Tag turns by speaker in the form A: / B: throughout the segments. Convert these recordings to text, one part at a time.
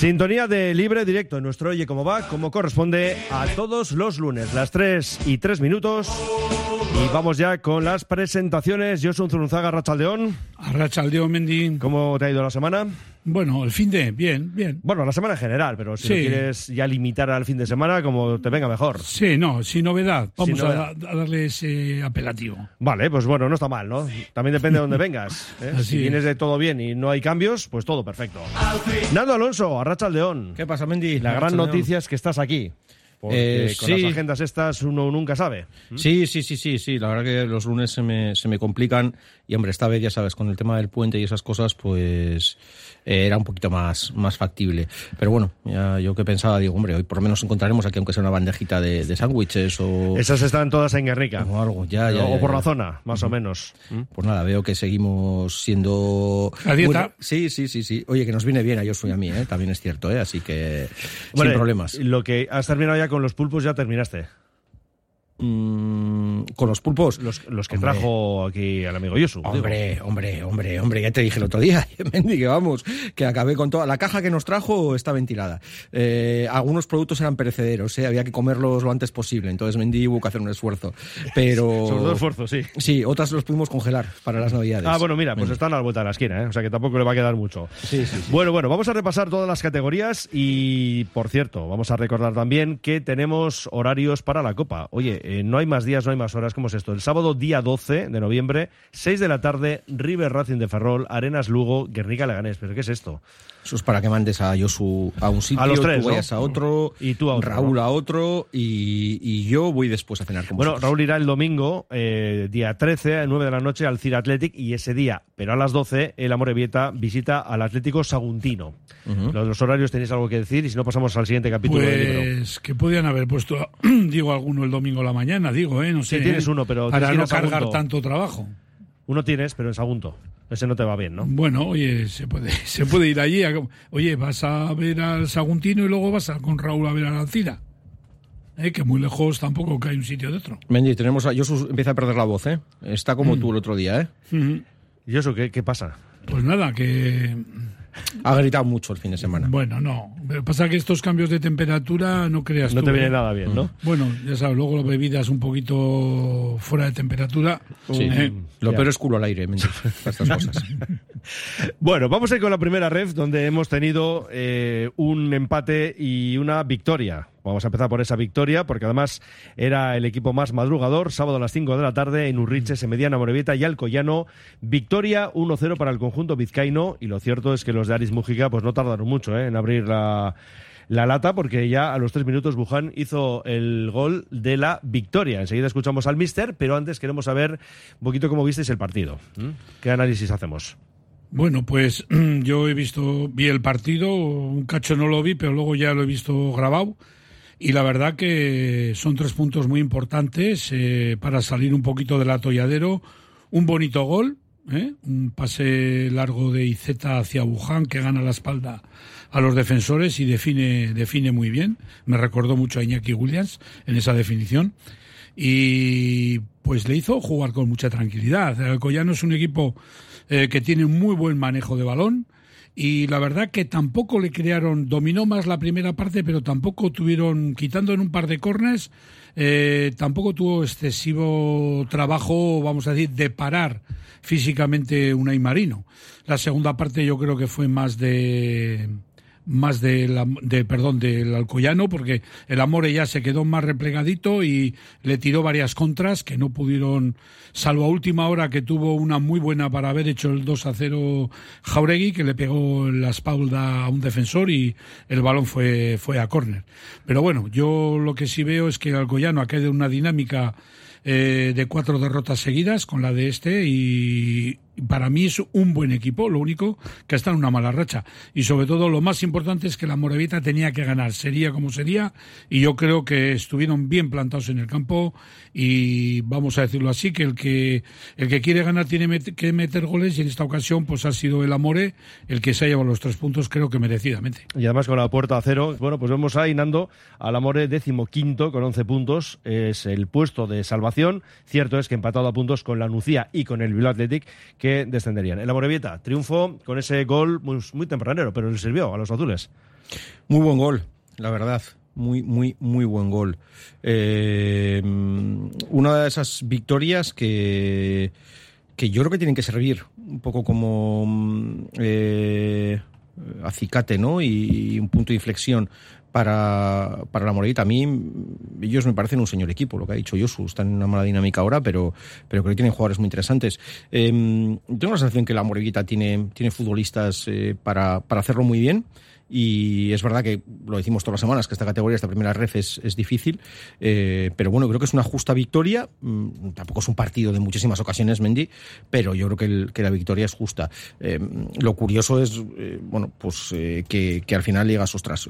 A: Sintonía de libre directo en nuestro Oye Cómo Va, como corresponde a todos los lunes, las 3 y 3 minutos. Y vamos ya con las presentaciones. Yo soy Zurunzaga Rachaldeón.
B: Arrachaldeón, Mendy.
A: ¿Cómo te ha ido la semana?
B: Bueno, el fin de, bien, bien.
A: Bueno, la semana en general, pero si
B: Sí.
A: lo quieres ya limitar al fin de semana, como te venga mejor.
B: Sí, no, sin novedad. Vamos
A: Sin
B: a-
A: novedad.
B: A, darle ese apelativo.
A: Vale, pues bueno, no está mal, ¿no? También depende de dónde vengas. ¿eh?
B: Así
A: Si
B: es.
A: vienes de todo bien y no hay cambios, pues todo perfecto. Nando Alonso, Arrachaldeón.
C: ¿Qué pasa, Mendy?
A: La gran noticia es que estás aquí. Porque
C: Eh,
A: con
C: sí.
A: las agendas estas uno nunca sabe.
C: Sí, sí, sí, sí, sí. La verdad que los lunes se me, se me complican. Y hombre, esta vez, ya sabes, con el tema del puente y esas cosas, pues eh, era un poquito más, más factible. Pero bueno, ya yo que pensaba, digo, hombre, hoy por lo menos encontraremos aquí, aunque sea una bandejita de, de sándwiches o,
A: Esas están todas en Guernica.
C: o algo. Ya, ya,
A: o
C: ya,
A: por
C: ya.
A: la zona, más o menos. ¿Mm?
C: Pues nada, veo que seguimos siendo...
B: ¿La dieta?
C: Bueno, sí, sí, sí, sí. Oye, que nos viene bien a Josu y a mí, ¿eh? también es cierto, ¿eh? Así que
A: Vale,
C: sin problemas.
A: Lo que has terminado ya con los pulpos, ya terminaste.
C: Mm, con los pulpos.
A: Los, los que
C: Hombre.
A: trajo aquí el amigo Yosu. digo.
C: Hombre, hombre, hombre, hombre, ya te dije el otro día, Mendy, que vamos, que acabé con toda la caja que nos trajo está ventilada. Eh, algunos productos eran perecederos, ¿eh? había que comerlos lo antes posible, entonces Mendy hubo que hacer un esfuerzo. Pero
A: Sobre todo esfuerzo, sí.
C: sí, otras los pudimos congelar para las navidades.
A: Ah, bueno, mira, pues
C: Mendy.
A: están a la vuelta de la esquina, ¿eh? o sea que tampoco le va a quedar mucho.
C: Sí, sí, sí.
A: Bueno, bueno, vamos a repasar todas las categorías y, por cierto, vamos a recordar también que tenemos horarios para la Copa. Oye, eh, no hay más días, no hay más horas. ¿Cómo es esto? El sábado, día 12 de noviembre, 6 de la tarde, River Racing de Ferrol, Arenas Lugo, Guernica Leganés. ¿Pero qué es esto?
C: Eso es para que mandes a Josu a un sitio,
A: A los tres,
C: tú
A: ¿no?
C: vayas a otro,
A: Y tú a otro,
C: Raúl
A: ¿no?
C: a otro y, y yo voy después a cenar con
A: Bueno,
C: vosotros.
A: Raúl irá el domingo, eh, día 13, a 9 de la noche, al Cira Athletic y ese día, pero a las 12, el Amorebieta visita al Atlético Saguntino. Los, los horarios tenéis algo que decir y si no pasamos al siguiente capítulo del libro.
B: Pues que podían haber puesto, digo, alguno el domingo a la mañana, digo, ¿eh? No sé.
A: Sí, tienes
B: ¿eh?
A: uno, pero tienes
B: Para no cargar tanto trabajo.
A: Uno tienes, pero en Sagunto. Ese no te va bien, ¿no?
B: Bueno, oye, se puede, se puede ir allí. a- oye, vas a ver al Saguntino y luego vas a, con Raúl a ver a la Alcira. ¿Eh? Que muy lejos tampoco que hay un sitio de otro.
C: Mendy, tenemos a Josu empieza a perder la voz, ¿eh? Está como
A: Mm.
C: tú el otro día, ¿eh?
B: Ujú.
A: ¿Y eso qué, qué pasa?
B: Pues nada, que
C: Ha gritado mucho el fin de semana.
B: Bueno, no. Pero pasa que estos cambios de temperatura no creas
A: No
B: tú,
A: te viene
B: ¿eh?
A: nada bien, ¿no?
B: Bueno, ya sabes, luego las bebidas un poquito fuera de temperatura.
C: Sí.
B: ¿eh?
C: Lo
A: Ya.
C: peor es culo al aire, estas cosas.
A: Bueno, vamos a ir con la primera ref, donde hemos tenido eh, un empate y una victoria. Vamos a empezar por esa victoria, porque además era el equipo más madrugador. Sábado a las 5 de la tarde en Urriche, Semediana, Morevieta y Alcoyano. Victoria 1-0 para el conjunto vizcaíno. Y lo cierto es que los de Aris Mújica pues no tardaron mucho eh, en abrir la, la lata, porque ya a los tres minutos Buján hizo el gol de la victoria. Enseguida escuchamos al mister, pero antes queremos saber un poquito cómo visteis el partido. ¿Qué análisis hacemos?
B: Bueno, pues yo he visto, vi el partido, un cacho no lo vi, pero luego ya lo he visto grabado. Y la verdad que son tres puntos muy importantes eh, para salir un poquito del atolladero. Un bonito gol, ¿eh? un pase largo de Izeta hacia Wuhan que gana la espalda a los defensores y define, define muy bien. Me recordó mucho a Iñaki Williams en esa definición. Y pues le hizo jugar con mucha tranquilidad. El Alcoyano es un equipo eh, que tiene muy buen manejo de balón y la verdad que tampoco le crearon, dominó más la primera parte, pero tampoco tuvieron, quitando en un par de corners, eh, tampoco tuvo excesivo trabajo, vamos a decir, de parar físicamente Unai Marino. La segunda parte yo creo que fue más de más del, de, perdón, del Alcoyano, porque el Amore ya se quedó más replegadito y le tiró varias contras que no pudieron, salvo a última hora que tuvo una muy buena para haber hecho el 2 a 0 Jauregui, que le pegó la espalda a un defensor y el balón fue, fue a córner. Pero bueno, yo lo que sí veo es que el Alcoyano ha en una dinámica eh, de cuatro derrotas seguidas con la de este y para mí es un buen equipo, lo único que está en una mala racha. Y sobre todo lo más importante es que la Morevita tenía que ganar, sería como sería, y yo creo que estuvieron bien plantados en el campo y vamos a decirlo así, que el que, el que quiere ganar tiene que meter goles y en esta ocasión pues ha sido el Amore el que se ha llevado los tres puntos creo que merecidamente.
A: Y además con la puerta a cero, bueno, pues vemos ahí Nando al Amore décimo quinto con 11 puntos, es el puesto de salvación. Cierto es que empatado a puntos con la Nucía y con el Bilbao Athletic que descenderían. El Amorebieta triunfo con ese gol muy, muy tempranero, pero le sirvió a los azules.
C: Muy buen gol, la verdad. Muy, muy, muy buen gol. Eh, una de esas victorias que, que yo creo que tienen que servir un poco como mm, eh, acicate, ¿no? Y, un punto de inflexión para, para la Morita. A mí, ellos me parecen un señor equipo, lo que ha dicho Josu. Están en una mala dinámica ahora, pero, pero creo que tienen jugadores muy interesantes. Eh, tengo la sensación que la Morita tiene, tiene futbolistas eh, para, para hacerlo muy bien. Y es verdad que lo decimos todas las semanas, que esta categoría, esta primera ref es, es difícil, eh, pero bueno, creo que es una justa victoria. Mm, tampoco es un partido de muchísimas ocasiones, Mendy, pero yo creo que, la victoria es justa. Eh, lo curioso es, eh, bueno, pues que, que al final llegas, ostras,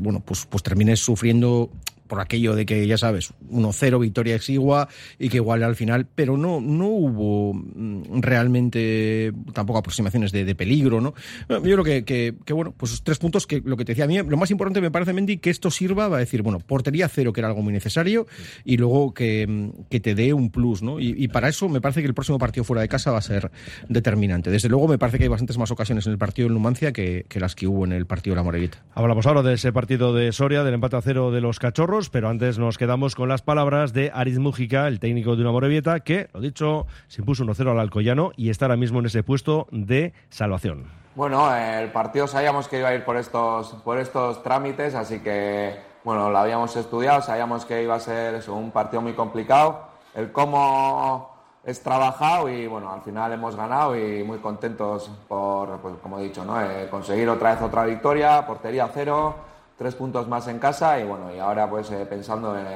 C: bueno, pues, pues termines sufriendo por aquello de que, ya sabes, 1-0, victoria exigua y que igual al final, pero no, no hubo mm, realmente tampoco aproximaciones de, de peligro, ¿no? Yo creo que, que, bueno, pues tres puntos que lo que te decía a mí, lo más importante me parece, Mendy, que esto sirva, va a decir, bueno, portería cero, que era algo muy necesario, y luego que, mm, que te dé un plus, ¿no? Y, para eso me parece que el próximo partido fuera de casa va a ser determinante. Desde luego me parece que hay bastantes más ocasiones en el partido de Numancia que, que las que hubo en el partido de la Morevita.
A: Hablamos ahora de ese partido de Soria, del empate a cero de los cachorros, pero antes nos quedamos con las palabras de Ariz Mújica, el técnico de una Morevieta, que, lo dicho, se impuso 1-0 al Alcoyano y está ahora mismo en ese puesto de salvación.
D: Bueno, el partido sabíamos que iba a ir por estos, por estos trámites, así que bueno, lo habíamos estudiado, sabíamos que iba a ser eso, un partido muy complicado. El cómo es trabajado y bueno, al final hemos ganado y muy contentos por, pues, como he dicho, ¿no? Eh, conseguir otra vez otra victoria, portería cero, tres puntos más en casa y bueno, y ahora pues eh, pensando en,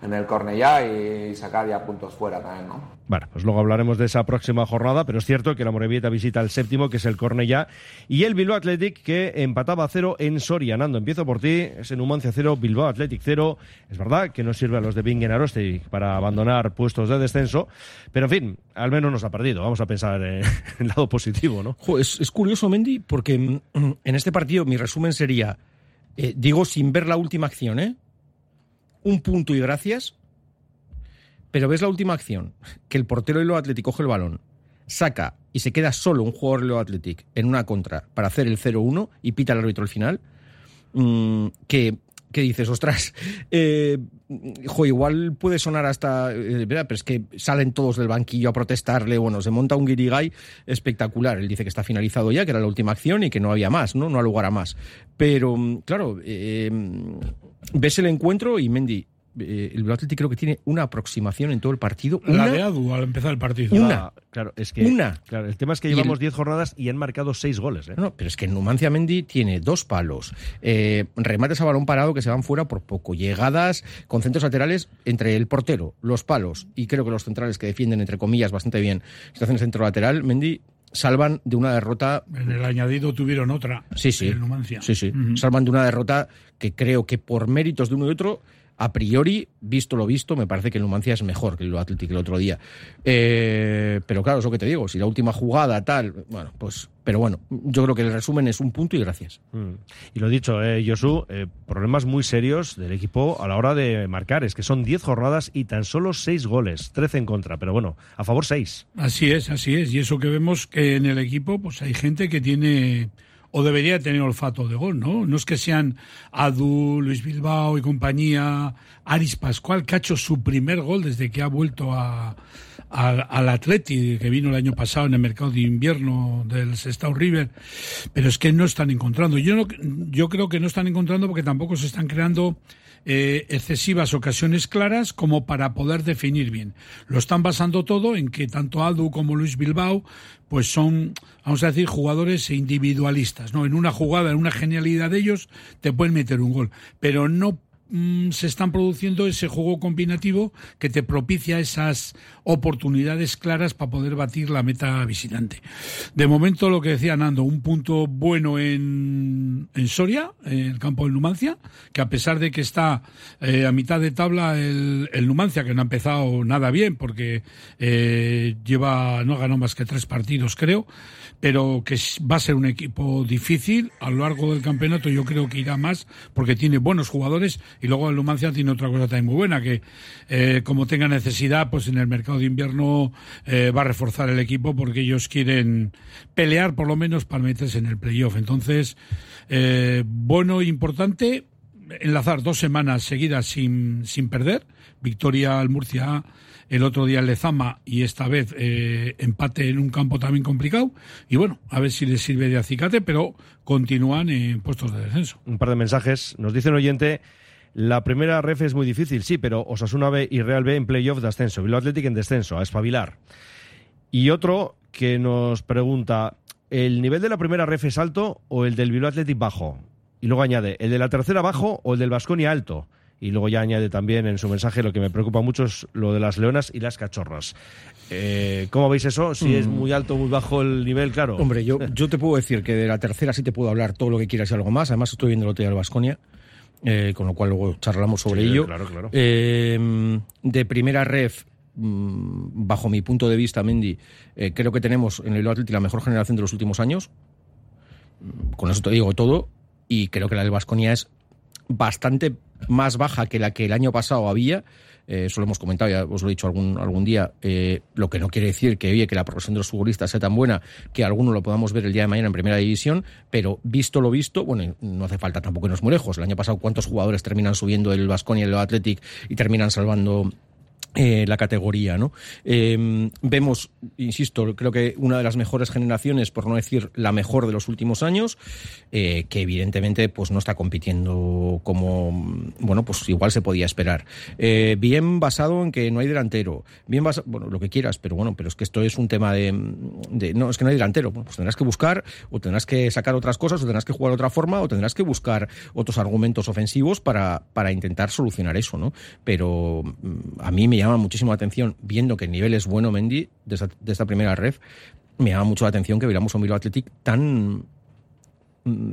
D: en el Cornellá y sacar ya puntos fuera también, ¿no?
A: Bueno, pues luego hablaremos de esa próxima jornada, pero es cierto que la Morevieta visita el séptimo, que es el Cornellá, y el Bilbao Athletic, que empataba a cero en Soria. Nando, empiezo por ti, es en Numancia cero, Bilbao Athletic cero. Es verdad que no sirve a los de Bingen Aroste para abandonar puestos de descenso, pero en fin, al menos nos ha perdido. Vamos a pensar en el lado positivo, ¿no?
C: Jo, es, es curioso, Mendy, porque mm, en este partido mi resumen sería, eh, digo sin ver la última acción, ¿eh? Un punto y gracias, pero ves la última acción, que el portero de lo Athletic coge el balón, saca y se queda solo un jugador de lo Athletic en una contra para hacer el 0-1 y pita el árbitro al final, mm, que, que dices, ostras, eh, igual puede sonar hasta, eh, ¿verdad? pero es que salen todos del banquillo a protestarle, bueno, se monta un guirigay espectacular. Él dice que está finalizado ya, que era la última acción y que no había más, ¿no? No ha lugar a más. Pero, mm, claro, eh, ves el encuentro y Mendy, eh, el Bilbao Athletic creo que tiene una aproximación en todo el partido.
B: La
C: una-
B: de Adu al empezar el partido.
C: Una.
A: Ah, claro, es que,
C: Una.
A: Claro, el tema es que llevamos
C: el-
A: 10 jornadas y han marcado 6 goles. ¿eh?
C: No, no, pero es que Numancia Mendy tiene dos palos, eh, remates a balón parado que se van fuera por poco, llegadas con centros laterales entre el portero, los palos y creo que los centrales que defienden, entre comillas, bastante bien situaciones centro lateral, Mendy salvan de una derrota
B: En el añadido tuvieron otra.
C: Sí, sí.
B: El Numancia.
C: Sí, sí.
B: Ujú.
C: Salvan de una derrota que creo que por méritos de uno y otro, a priori, visto lo visto, me parece que el Numancia es mejor que el Atlético el otro día. Eh, pero claro, es lo que te digo, si la última jugada, tal, bueno, pues, pero bueno, yo creo que el resumen es un punto y gracias.
A: Mm. Y lo dicho, eh, Josu, eh, problemas muy serios del equipo a la hora de marcar. Es que son 10 jornadas y tan solo 6 goles, 13 en contra, pero bueno, a favor 6.
B: Así es, así es. Y eso que vemos que en el equipo, pues hay gente que tiene o debería tener olfato de gol, ¿no? No es que sean Adu, Luis Bilbao y compañía, Aris Pascual, que ha hecho su primer gol desde que ha vuelto a, al Atleti, que vino el año pasado en el mercado de invierno del Sestao River, pero es que no están encontrando. Yo, no, yo creo que no están encontrando porque tampoco se están creando eh, excesivas ocasiones claras como para poder definir bien. Lo están basando todo en que tanto Aldu como Luis Bilbao pues son, vamos a decir, jugadores individualistas, ¿no? En una jugada, en una genialidad de ellos, te pueden meter un gol, pero no mm, se están produciendo ese juego combinativo que te propicia esas oportunidades claras para poder batir la meta visitante. De momento, lo que decía Nando, un punto bueno en, en Soria, en el campo del Numancia, que a pesar de que está eh, a mitad de tabla el, el Numancia, que no ha empezado nada bien, porque eh, lleva, no ha ganado más que tres partidos, creo, pero que va a ser un equipo difícil a lo largo del campeonato. Yo creo que irá más porque tiene buenos jugadores y luego el Numancia tiene otra cosa también muy buena que eh, como tenga necesidad, pues en el mercado de invierno eh, va a reforzar el equipo porque ellos quieren pelear por lo menos para meterse en el playoff. Entonces, eh, bueno importante enlazar dos semanas seguidas sin, sin perder. Victoria al Murcia el otro día en Lezama y esta vez eh, empate en un campo también complicado. Y bueno, a ver si les sirve de acicate, pero continúan en puestos de descenso.
A: Un par de mensajes. Nos dice un oyente. La primera ref es muy difícil, sí, pero Osasuna B y Real B en playoff de ascenso. Bilbao Athletic en descenso, a espabilar. Y otro que nos pregunta, ¿el nivel de la primera ref es alto o el del Bilbao Athletic bajo? Y luego añade, ¿el de la tercera bajo o el del Vasconia alto? Y luego ya añade también en su mensaje lo que me preocupa mucho es lo de las leonas y las cachorras. Eh, ¿Cómo veis eso? Si es muy alto o muy bajo el nivel, claro.
C: Hombre, yo, yo te puedo decir que de la tercera sí te puedo hablar todo lo que quieras y algo más. Además, estoy viendo el otro día el Vasconia, con lo cual luego charlamos sobre
A: Sí,
C: ello.
A: claro, claro.
C: Eh, de primera ref, mm, bajo mi punto de vista, Mendy, eh, creo que tenemos en el Athletic la mejor generación de los últimos años. Mm, Con eso te digo todo. Y creo que la del Vasconia es bastante más baja que la que el año pasado había. Eh, eso lo hemos comentado, ya os lo he dicho algún, algún día. eh, lo que no quiere decir que, oye, que la progresión de los futbolistas sea tan buena que alguno lo podamos ver el día de mañana en primera división, pero visto lo visto, bueno, no hace falta tampoco irnos muy lejos. El año pasado, ¿cuántos jugadores terminan subiendo el Vasconia y el Athletic y terminan salvando eh, la categoría, ¿no? Eh, vemos, insisto, creo que una de las mejores generaciones, por no decir la mejor de los últimos años, eh, que evidentemente pues no está compitiendo como, bueno, pues igual se podía esperar. Eh, bien basado en que no hay delantero, bien basado, bueno, lo que quieras, pero bueno, pero es que esto es un tema de, no, es que no hay delantero, pues tendrás que buscar, o tendrás que sacar otras cosas, o tendrás que jugar de otra forma, o tendrás que buscar otros argumentos ofensivos para, para intentar solucionar eso, ¿no? Pero mm, a mí me llama muchísimo la atención, viendo que el nivel es bueno, Mendy, de esta, de esta primera ref, me llama mucho la atención que veamos un Bilbao Athletic tan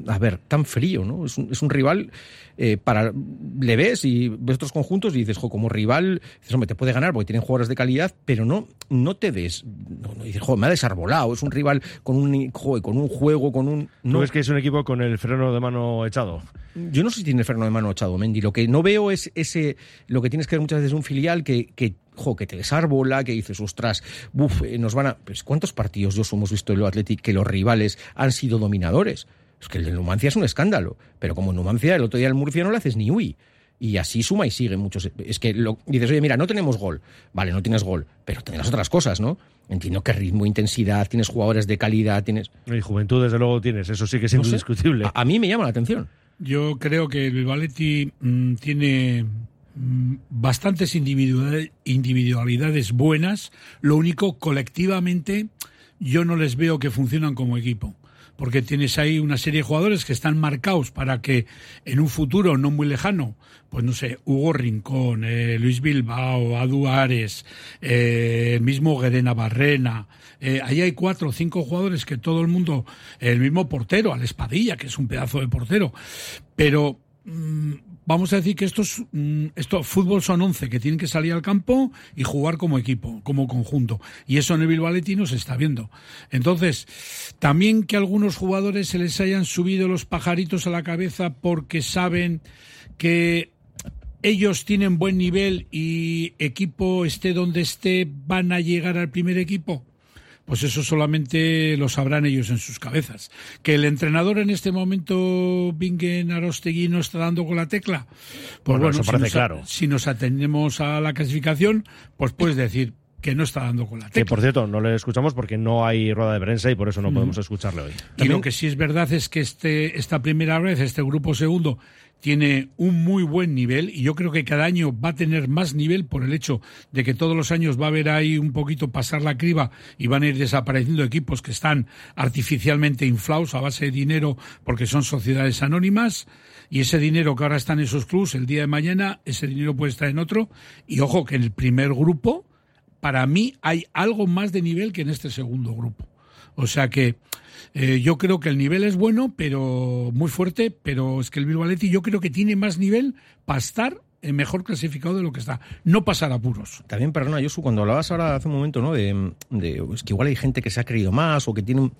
C: a ver, tan frío, ¿no? Es un, es un rival eh, para le ves y ves otros conjuntos y dices, jo, como rival, dices, hombre, te puede ganar porque tienen jugadores de calidad, pero no, no te des, no, no, dices, jo, me ha desarbolado, es un rival con un, jo, con un juego, con un,
A: ¿No ves que es un equipo con el freno de mano echado?
C: yo no sé si tiene freno de mano echado, Mendy. Lo que no veo es ese. Lo que tienes que ver muchas veces es un filial que, que, jo, que te desarbola, que dices, ostras, buf, eh, nos van a. Pues, ¿Cuántos partidos yo hemos visto en lo Athletic que los rivales han sido dominadores? Es que el de Numancia es un escándalo. Pero como en Numancia, el otro día el Murcia no le haces ni uy. Y así suma y sigue muchos. Es que lo, dices, oye, mira, no tenemos gol. Vale, no tienes gol, pero tendrás otras cosas, ¿no? Entiendo que ritmo, intensidad, tienes jugadores de calidad, tienes.
A: Y juventud, desde luego, tienes. Eso sí que es
C: No
A: indiscutible.
C: A, a mí me llama la atención.
B: Yo creo que el Athletic, mm, tiene mm, bastantes individual- individualidades buenas. Lo único, colectivamente, yo no les veo que funcionan como equipo. Porque tienes ahí una serie de jugadores que están marcados para que en un futuro no muy lejano, pues no sé, Hugo Rincón, eh, Luis Bilbao, Adu Ares, eh, el mismo Guerena Barrena. eh, ahí hay cuatro o cinco jugadores que todo el mundo, el mismo portero, al Espadilla, que es un pedazo de portero. Pero mm, vamos a decir que estos, mm, esto, fútbol son 11 que tienen que salir al campo y jugar como equipo, como conjunto. Y eso en el Bilbao no se está viendo. Entonces, también que a algunos jugadores se les hayan subido los pajaritos a la cabeza porque saben que ellos tienen buen nivel y equipo esté donde esté, van a llegar al primer equipo. Pues eso solamente lo sabrán ellos en sus cabezas. Que el entrenador en este momento, Bingen Arostegui, no está dando con la tecla, pues
A: Bueno,
B: bueno,
A: eso
B: si,
A: parece
B: nos,
A: claro.
B: si nos atendemos a la clasificación, pues puedes decir que no está dando con la
A: Que
B: tecla.
A: por cierto, no le escuchamos porque no hay rueda de prensa y por eso no podemos escucharle hoy.
B: Y lo que sí es verdad es que este, esta primera vez, este grupo segundo, tiene un muy buen nivel y yo creo que cada año va a tener más nivel por el hecho de que todos los años va a haber ahí un poquito pasar la criba y van a ir desapareciendo equipos que están artificialmente inflados a base de dinero porque son sociedades anónimas y ese dinero que ahora está en esos clubs el día de mañana, ese dinero puede estar en otro y ojo que en el primer grupo para mí hay algo más de nivel que en este segundo grupo. O sea que eh, yo creo que el nivel es bueno, pero muy fuerte, pero es que el Bilbao Athletic yo creo que tiene más nivel para estar mejor clasificado de lo que está. No pasar apuros.
C: También, perdona, Josu, cuando hablabas ahora hace un momento, ¿no? De, es que igual hay gente que se ha creído más o que tiene.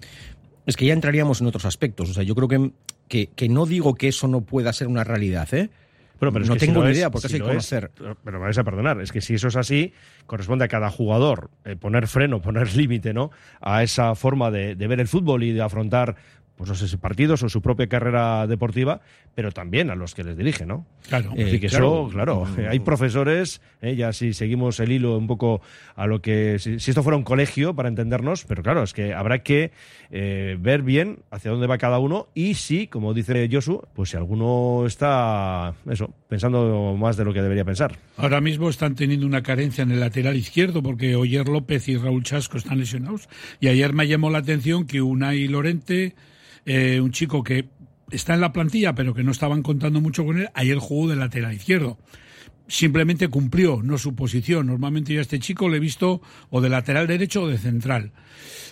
C: Es que ya entraríamos en otros aspectos. O sea, yo creo que, que, que no digo que eso no pueda ser una realidad, ¿eh?
A: Bueno, pero es
C: no
A: que si
C: tengo
A: lo
C: ni idea, porque
A: si
C: hay que
A: es- pero me vais a perdonar, es que si eso es así, corresponde a cada jugador eh, poner freno, poner límite, ¿no? A esa forma de, de ver el fútbol y de afrontar, pues no sé si partidos o su propia carrera deportiva, pero también a los que les dirige, ¿no?
B: Claro.
A: Decir, que
C: claro.
A: eso, claro, eh, hay profesores, eh, ya si seguimos el hilo un poco a lo que, si, si esto fuera un colegio para entendernos, pero claro, es que habrá que eh, ver bien hacia dónde va cada uno y si, como dice Josu, pues si alguno está, eso, pensando más de lo que debería pensar.
B: Ahora mismo están teniendo una carencia en el lateral izquierdo porque Oyer López y Raúl Chasco están lesionados. Y ayer me llamó la atención que Unai Lorente, eh, un chico que está en la plantilla pero que no estaban contando mucho con él, ayer jugó de lateral izquierdo. Simplemente cumplió, no su posición. Normalmente yo a este chico le he visto o de lateral derecho o de central.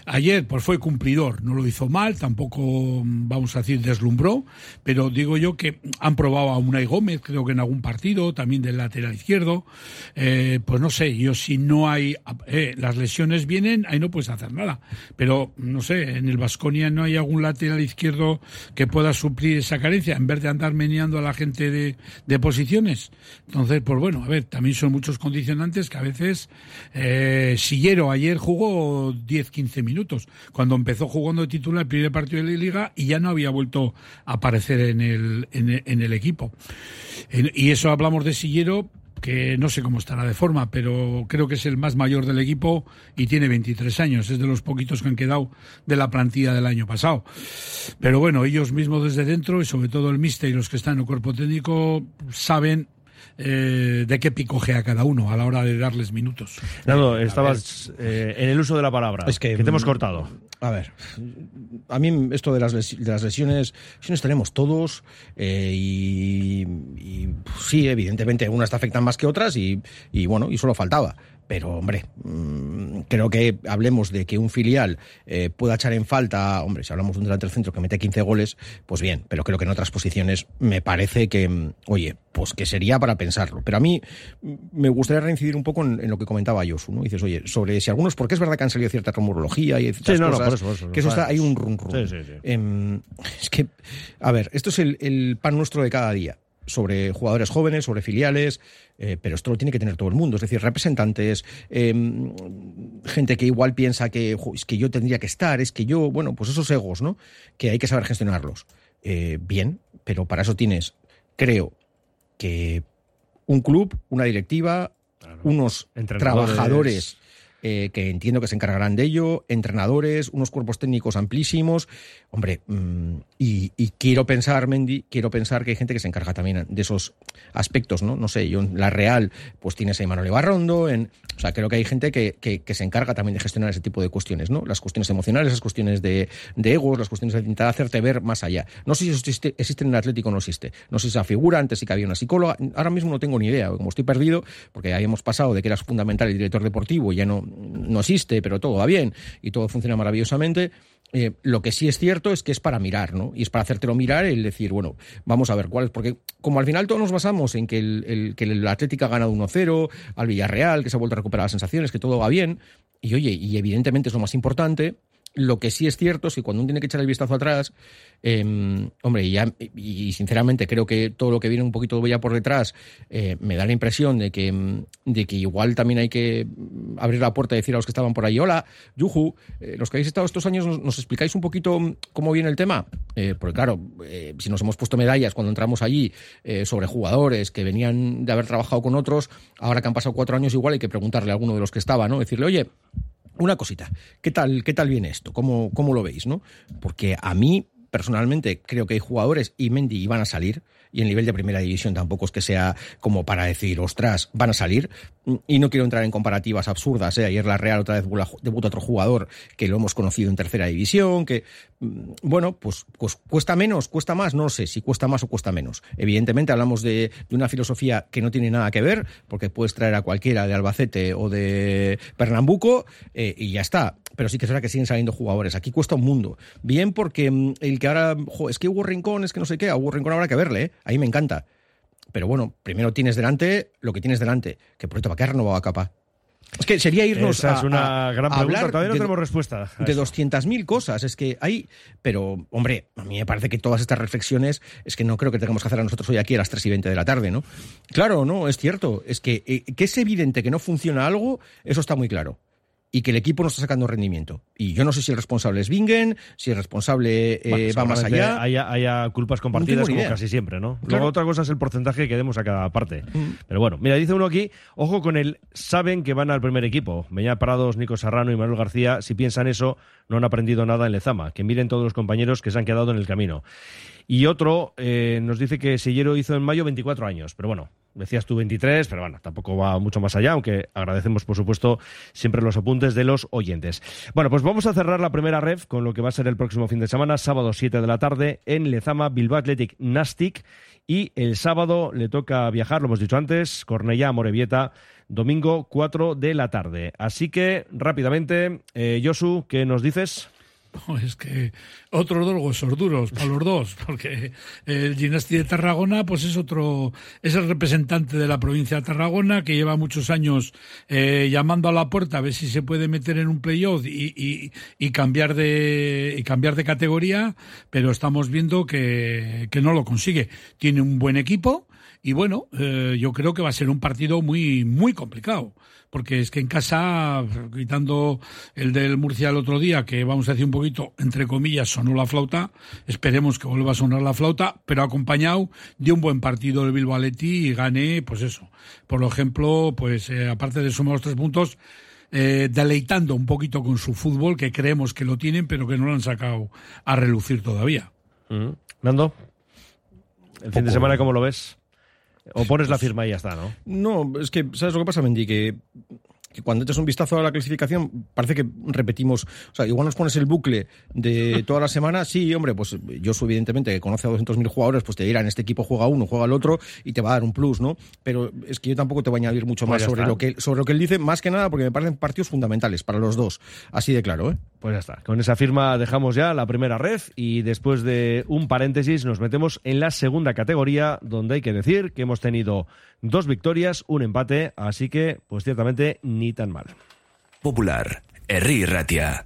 B: Ayer pues fue cumplidor, no lo hizo mal, tampoco mm, vamos a decir deslumbró, pero digo yo que han probado a Unai Gómez, creo que en algún partido, también del lateral izquierdo, Eh, pues no sé, yo si no hay, eh, las lesiones vienen, ahí no puedes hacer nada, pero no sé, en el Vasconia no hay algún lateral izquierdo que pueda suplir esa carencia, en vez de andar meneando a la gente de, de posiciones. Entonces, pues bueno, a ver, también son muchos condicionantes que a veces, eh, Sillero ayer jugó 10-15 minutos, cuando empezó jugando de titular el primer partido de la liga y ya no había vuelto a aparecer en el, en el, en el equipo. Y eso hablamos de Sillero, que no sé cómo estará de forma, pero creo que es el más mayor del equipo y tiene 23 años, es de los poquitos que han quedado de la plantilla del año pasado. Pero bueno, ellos mismos desde dentro y sobre todo el míster y los que están en el cuerpo técnico saben eh, de qué picojea cada uno a la hora de darles minutos.
A: Nando, estabas eh, en el uso de la palabra,
C: Es que,
A: te hemos
C: mm,
A: cortado.
C: A ver, a mí esto de las, de las lesiones, lesiones tenemos todos eh, y, y, pues, sí, evidentemente unas te afectan más que otras y, y, bueno, y solo faltaba. Pero, hombre, mm, creo que hablemos de que un filial eh, pueda echar en falta, hombre, si hablamos de un delantero centro que mete 15 goles, pues bien, pero creo que en otras posiciones me parece que, mm, oye, pues que sería para pensarlo. Pero a mí mm, me gustaría reincidir un poco en, en lo que comentaba Josu, ¿no? Dices, oye, sobre si algunos, porque es verdad que han salido cierta rumorología y ciertas
A: Sí, no, no,
C: cosas,
A: por eso, por eso,
C: que eso está, hay un run run.
A: Sí, sí, sí.
C: Em, es que, a ver, esto es el, el pan nuestro de cada día sobre jugadores jóvenes, sobre filiales, eh, pero esto lo tiene que tener todo el mundo, es decir, representantes, em, gente que igual piensa que "Jo, es que yo tendría que estar, es que yo, bueno, pues esos egos, ¿no? Que hay que saber gestionarlos. Eh, bien, pero para eso tienes, creo, que un club, una directiva, unos trabajadores eh, que entiendo que se encargarán de ello, entrenadores, unos cuerpos técnicos amplísimos. Hombre, mm, y, quiero pensar, Mendy, quiero pensar que hay gente que se encarga también de esos aspectos, ¿no? No sé, yo en la Real, pues tienes a Manuel Barrondo, en, o sea, creo que hay gente que, que- se encarga también de gestionar ese tipo de cuestiones, ¿no? Las cuestiones emocionales, las cuestiones de, de egos, las cuestiones de intentar hacerte ver más allá. No sé si existe, existe en el Atlético o no existe. No sé si esa figura, antes sí que había una psicóloga, ahora mismo no tengo ni idea, como estoy perdido, porque ahí hemos pasado de que eras fundamental el director deportivo y ya no, no existe, pero todo va bien y todo funciona maravillosamente. Eh, lo que sí es cierto es que es para mirar, ¿no? Y es para hacértelo mirar el decir, bueno, vamos a ver cuál es, porque como al final todos nos basamos en que el, el- que el Atlético ha ganado 1-0, al Villarreal, que se ha vuelto a recuperar las sensaciones, que todo va bien, y oye, y evidentemente es lo más importante, Lo que sí es cierto es que cuando uno tiene que echar el vistazo atrás, eh, hombre, y, ya- y- sinceramente creo que todo lo que viene un poquito ya por detrás eh, me da la impresión de que, de que igual también hay que mm, abrir la puerta y decir a los que estaban por ahí, hola, Yuju, eh, los que habéis estado estos años, ¿nos, nos explicáis un poquito mm, cómo viene el tema? Eh, porque claro, eh, si nos hemos puesto medallas cuando entramos allí sobre jugadores que venían de haber trabajado con otros, ahora que han pasado cuatro años igual hay que preguntarle a alguno de los que estaba, ¿no? Decirle, oye, una cosita, ¿qué tal, qué tal viene esto? ¿Cómo, ¿Cómo lo veis? ¿no? Porque a mí, personalmente, creo que hay jugadores y Mendy iban a salir, y el nivel de primera división tampoco es que sea como para decir, ostras, van a salir. Y no quiero entrar en comparativas absurdas. ¿eh? Ayer la Real otra vez debuta otro jugador que lo hemos conocido en tercera división, que, mm, bueno, pues, pues cuesta menos, cuesta más, no sé si cuesta más o cuesta menos. Evidentemente hablamos de, una filosofía que no tiene nada que ver, porque puedes traer a cualquiera de Albacete o de Pernambuco eh, y ya está. Pero sí que es verdad que siguen saliendo jugadores. Aquí cuesta un mundo. Bien porque mm, el que ahora, es que Hugo Rincón, es que no sé qué, a Hugo Rincón habrá que verle, ¿eh? A mí me encanta. Pero bueno, primero tienes delante lo que tienes delante. Que por cierto, ¿para qué ha renovado a capa? Es que sería irnos
A: Esa
C: a,
A: es una
C: a-
A: gran
C: a
A: pregunta. Todavía no
C: de-
A: tenemos respuesta.
C: de
A: eso.
C: 200.000 cosas. Es que hay. Pero, hombre, a mí me parece que todas estas reflexiones es que no creo que tengamos que hacer a nosotros hoy aquí a las 3 y 20 de la tarde, ¿no? Claro, no, es cierto. Es que, eh, que es evidente que no funciona algo, eso está muy claro. Y que el equipo no está sacando rendimiento. Y yo no sé si el responsable es Bingen, si el responsable eh,
A: Bueno,
C: va más allá.
A: Haya, haya culpas compartidas como
C: idea.
A: casi siempre, ¿no?
C: Claro.
A: Luego otra cosa es el porcentaje que demos a cada parte.
C: Mm.
A: Pero bueno, mira, dice uno aquí, ojo con el saben que van al primer equipo. Beñat Parados, Nico Serrano y Manuel García, si piensan eso, no han aprendido nada en Lezama. Que miren todos los compañeros que se han quedado en el camino. Y otro eh, nos dice que Sellero hizo en mayo 24 años. Pero bueno, decías tú 23, pero bueno, tampoco va mucho más allá, aunque agradecemos, por supuesto, siempre los apuntes de los oyentes. Bueno, pues vamos a cerrar la primera ref con lo que va a ser el próximo fin de semana, sábado 7 de la tarde, en Lezama, Bilbao Athletic Nastic. Y el sábado le toca viajar, lo hemos dicho antes, Cornellá, Morevieta, domingo 4 de la tarde. Así que, rápidamente, eh, Josu, ¿qué nos dices?
B: Es que otros dos huesos duros para los dos, porque el Ginasti de Tarragona, pues es otro, es el representante de la provincia de Tarragona que lleva muchos años eh, llamando a la puerta a ver si se puede meter en un playoff y, y, y cambiar de y cambiar de categoría, pero estamos viendo que, que no lo consigue. Tiene un buen equipo y bueno, eh, yo creo que va a ser un partido muy muy complicado porque es que en casa, quitando el del Murcia el otro día, que vamos a decir un poquito, entre comillas, sonó la flauta, esperemos que vuelva a sonar la flauta, pero acompañado de un buen partido del Bilbao Athletic y gane, pues eso. Por ejemplo, pues eh, aparte de sumar los tres puntos, eh, deleitando un poquito con su fútbol, que creemos que lo tienen, pero que no lo han sacado a relucir todavía.
A: Mm. Nando, el fin de semana, ¿cómo lo ves? O pones la firma y ya está, ¿no?
C: No, es que, ¿sabes lo que pasa, Mendy? Que, que cuando echas un vistazo a la clasificación, parece que repetimos. O sea, igual nos pones el bucle de toda la semana. Sí, hombre, pues yo, evidentemente, que conoce a 200.000 jugadores, pues te dirán, este equipo juega uno, juega el otro, y te va a dar un plus, ¿no? Pero es que yo tampoco te voy a añadir mucho
A: Pues
C: más sobre
A: está.
C: lo, que, sobre lo que él dice, más que nada porque me parecen partidos fundamentales para los dos. Así de claro, ¿eh?
A: Pues ya está. Con esa firma dejamos ya la primera red y después de un paréntesis nos metemos en la segunda categoría donde hay que decir que hemos tenido dos victorias, un empate, así que pues ciertamente ni tan mal.
E: Popular, Herri Ratia.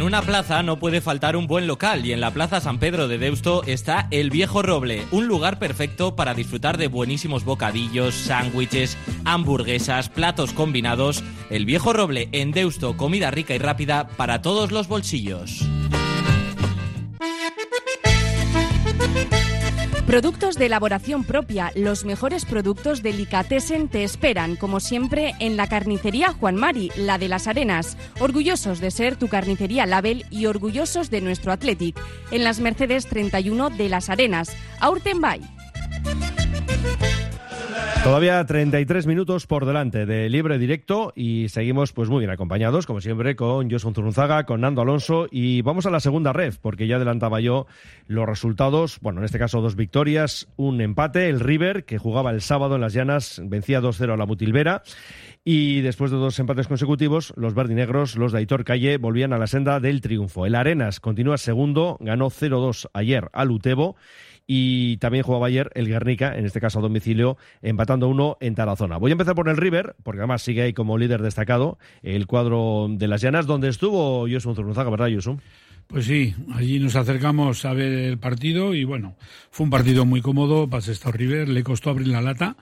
F: En una plaza no puede faltar un buen local y en la Plaza San Pedro de Deusto está El Viejo Roble, un lugar perfecto para disfrutar de buenísimos bocadillos, sándwiches, hamburguesas, platos combinados. El Viejo Roble en Deusto, comida rica y rápida para todos los bolsillos.
G: Productos de elaboración propia, los mejores productos Delicatessen te esperan, como siempre, en la carnicería Juan Mari, la de las Arenas. Orgullosos de ser tu carnicería Label y orgullosos de nuestro Athletic. En las Mercedes 31 de las Arenas. Aurtenbay.
A: Todavía 33 minutos por delante de libre directo y seguimos pues muy bien acompañados, como siempre, con Josun Zurunzaga, con Nando Alonso y vamos a la segunda ref, porque ya adelantaba yo los resultados, bueno, en este caso dos victorias, un empate, el River, que jugaba el sábado en las llanas, vencía 2-0 a la Mutilvera y después de dos empates consecutivos, los verdinegros, los de Aitor Calle, volvían a la senda del triunfo. El Arenas continúa segundo, ganó 0-2 ayer al Utebo y también jugaba ayer el Guernica, en este caso a domicilio, empatando uno en Tarazona. Voy a empezar por el River, porque además sigue ahí como líder destacado el cuadro de las llanas, donde estuvo Yosun Zurunzaga, ¿verdad, Yosun?
B: Pues sí, allí nos acercamos a ver el partido y bueno, fue un partido muy cómodo para Sestao River, le costó abrir la lata.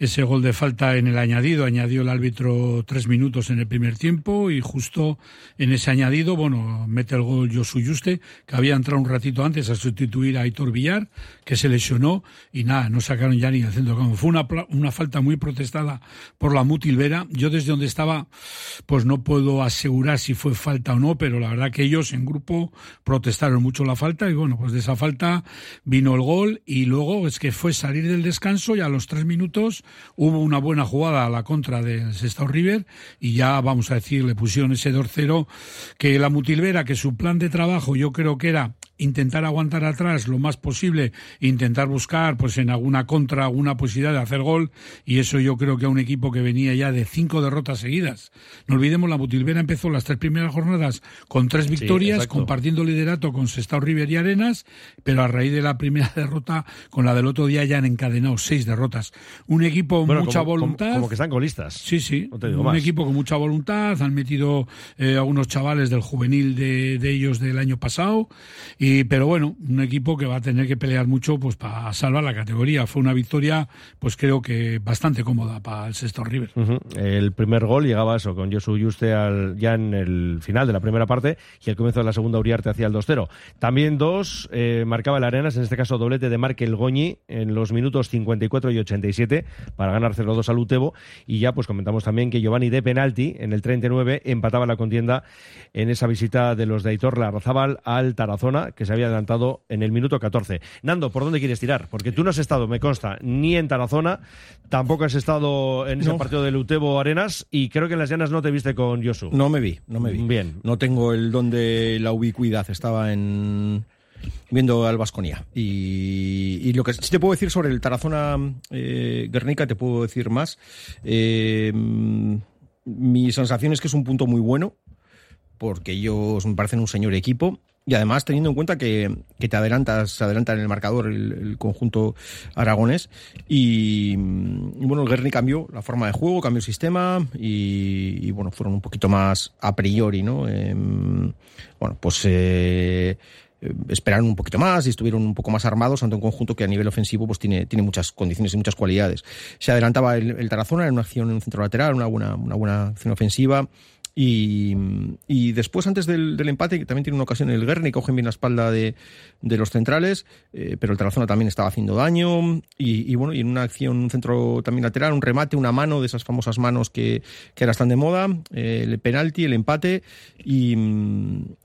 B: Ese gol de falta en el añadido, añadió el árbitro tres minutos en el primer tiempo y justo en ese añadido, bueno, mete el gol Josu Yuste, que había entrado un ratito antes a sustituir a Aitor Villar, que se lesionó y nada, no sacaron ya ni el centro campo. Fue una, una falta muy protestada por la Mutilvera. Yo desde donde estaba, pues no puedo asegurar si fue falta o no, pero la verdad que ellos en grupo protestaron mucho la falta y bueno, pues de esa falta vino el gol y luego es que fue salir del descanso y a los tres minutos hubo una buena jugada a la contra de Sestao River y ya vamos a decir le pusieron ese 2-0 que la Mutilvera que su plan de trabajo yo creo que era intentar aguantar atrás lo más posible, intentar buscar pues en alguna contra alguna posibilidad de hacer gol y eso yo creo que a un equipo que venía ya de cinco derrotas seguidas. No olvidemos la Mutilvera empezó las tres primeras jornadas con tres victorias, compartiendo liderato con Sestao River y Arenas, pero a raíz de la primera derrota con la del otro día ya han encadenado seis derrotas. Un equipo con
A: Bueno,
B: mucha
A: como,
B: voluntad.
A: Como, que están golistas.
B: Sí, sí.
A: No
B: un
A: más.
B: equipo con mucha voluntad. Han metido eh, a unos chavales del juvenil de, de ellos del año pasado. Y, pero bueno, un equipo que va a tener que pelear mucho pues para salvar la categoría. Fue una victoria, pues creo que bastante cómoda para el Sexto River.
A: El primer gol llegaba eso, con Josu Yuste al, ya en el final de la primera parte y el comienzo de la segunda Uriarte hacia el 2-0. También dos eh, marcaba el Arenas, en este caso doblete de Markel Goñi en los minutos 54 y 87 para ganar 0-2 al Utebo y ya pues comentamos también que Giovanni de penalti en el 39 empataba la contienda en esa visita de los de Aitor Larrazábal al Tarazona que se había adelantado en el minuto 14. Nando, ¿por dónde quieres tirar? Porque tú no has estado, me consta, ni en Tarazona, tampoco has estado en ese
C: No.
A: partido del Utebo Arenas y creo que en las llanas no te viste con Yosu.
C: No me vi, no me vi.
A: Bien.
C: No tengo el don de la ubicuidad. Estaba en viendo al Vasconia. Y, y lo que sí te puedo decir sobre el Tarazona eh, Guernica, te puedo decir más. Eh, mi sensación es que es un punto muy bueno, porque ellos me parecen un señor equipo. Y además, teniendo en cuenta que, que te adelantas, se adelanta en el marcador el, conjunto aragonés. Y, bueno, el Guernica cambió la forma de juego, cambió el sistema y, bueno, fueron un poquito más a priori, ¿no? Em, bueno, pues eh, eh, esperaron un poquito más y estuvieron un poco más armados ante un conjunto que a nivel ofensivo pues tiene, tiene muchas condiciones y muchas cualidades. Se adelantaba el, el Tarazona en una acción en un centro lateral, una buena, una buena acción ofensiva. Y, y después, antes del, del empate, que también tiene una ocasión el Guernica, cogen bien la espalda de, de los centrales, eh, pero el Tarazona también estaba haciendo daño. Y, y bueno, y en una acción, un centro también lateral, un remate, una mano de esas famosas manos que, que ahora están de moda, eh, el penalti, el empate. Y,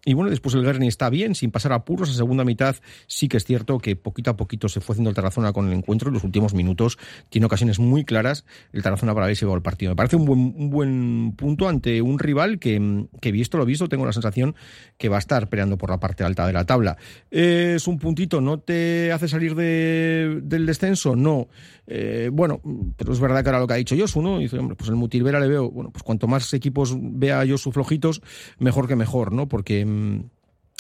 C: y bueno, después el Guernica está bien, sin pasar apuros. A segunda mitad sí que es cierto que poquito a poquito se fue haciendo el Tarazona con el encuentro. En los últimos minutos tiene ocasiones muy claras el Tarazona para haberse llevado el partido. Me parece un buen, un buen punto ante un rival que, que, visto lo visto, tengo la sensación que va a estar peleando por la parte alta de la tabla. ¿Es un puntito? ¿No te hace salir de, del descenso? No. Eh, bueno, pero es verdad que ahora lo que ha dicho Josu, ¿no? Dice, hombre, pues el Mutilvera le veo, bueno, pues cuanto más equipos vea Josu flojitos, mejor que mejor, ¿no? Porque. mm,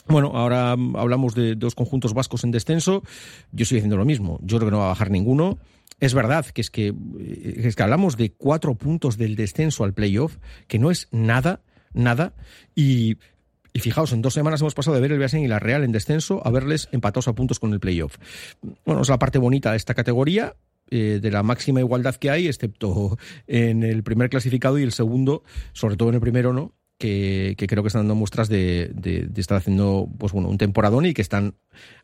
C: Bueno, ahora hablamos de dos conjuntos vascos en descenso. Yo estoy diciendo lo mismo. Yo creo que no va a bajar ninguno. Es verdad que es que, es que hablamos de cuatro puntos del descenso al playoff, que no es nada, nada. Y, y fijaos, en dos semanas hemos pasado de ver el Beasen y la Real en descenso a verles empatados a puntos con el playoff. Bueno, es la parte bonita de esta categoría, eh, de la máxima igualdad que hay, excepto en el primer clasificado y el segundo, sobre todo en el primero, ¿no? Que, que creo que están dando muestras de, de- de estar haciendo pues bueno un temporadón y que están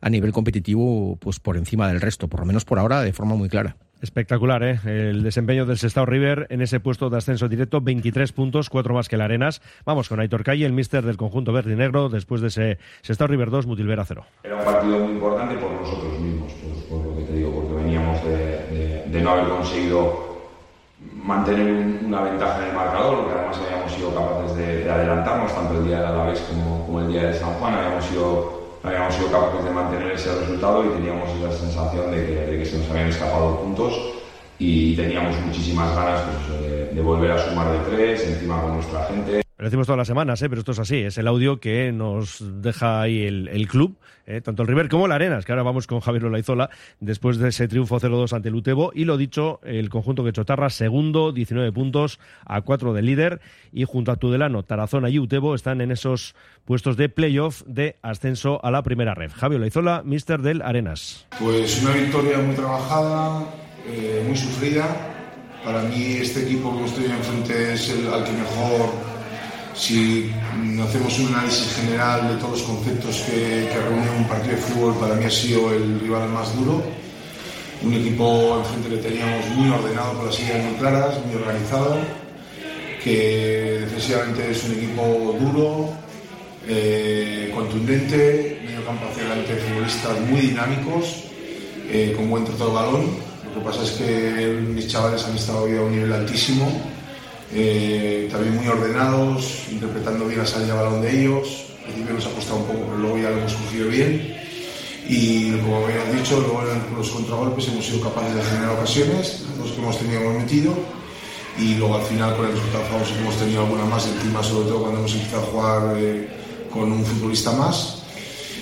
C: a nivel competitivo pues por encima del resto, por lo menos por ahora de forma muy clara.
A: Espectacular, ¿eh? El desempeño del Sestao River en ese puesto de ascenso directo, 23 puntos, 4 más que el Arenas. Vamos con Aitor Calle, el míster del conjunto verde y negro, después de ese Sestao River 2, Mutilvera 0.
H: Era un partido muy importante por nosotros mismos, por, por lo que te digo, porque veníamos de, de- de no haber conseguido mantener un- una ventaja en el marcador, porque además habíamos sido capaces de, de adelantarnos tanto el día de Alavés como, como el día de San Juan, habíamos sido, habíamos sido capaces de mantener ese resultado y teníamos esa sensación de que, de que se nos habían escapado puntos y teníamos muchísimas ganas pues, de volver a sumar de tres, encima con nuestra gente.
A: Lo decimos todas las semanas, ¿eh? pero esto es así. Es el audio que nos deja ahí el, club, ¿eh? tanto el River como el Arenas, que ahora vamos con Javier Olaizola, después de ese triunfo 0-2 ante el Utebo. Y lo dicho, el conjunto que Chotarra, segundo, 19 puntos, a 4 del líder. Y junto a Tudelano, Tarazona y Utebo están en esos puestos de playoff de ascenso a la primera red. Javier Olaizola, mister del Arenas.
I: Pues una victoria muy trabajada, eh, muy sufrida. Para mí este equipo que estoy enfrente es el al que mejor, si hacemos un análisis general de todos los conceptos que, que reúne un partido de fútbol, para mí ha sido el rival más duro. Un equipo enfrente que teníamos muy ordenado, con las ideas muy claras, muy organizado, que defensivamente es un equipo duro, eh, contundente, medio campo hacia adelante, futbolistas muy dinámicos, eh, con buen trato de balón. Lo que pasa es que mis chavales han estado hoy a un nivel altísimo, eh, también muy ordenados, interpretando bien la salida de balón de ellos. Al principio nos ha costado un poco, pero luego ya lo hemos cogido bien. Y como habías dicho, luego en los contragolpes hemos sido capaces de generar ocasiones, los que hemos tenido hemos metido. Y luego al final con el resultado famoso hemos tenido alguna más encima, sobre todo cuando hemos empezado a jugar eh, con un futbolista más.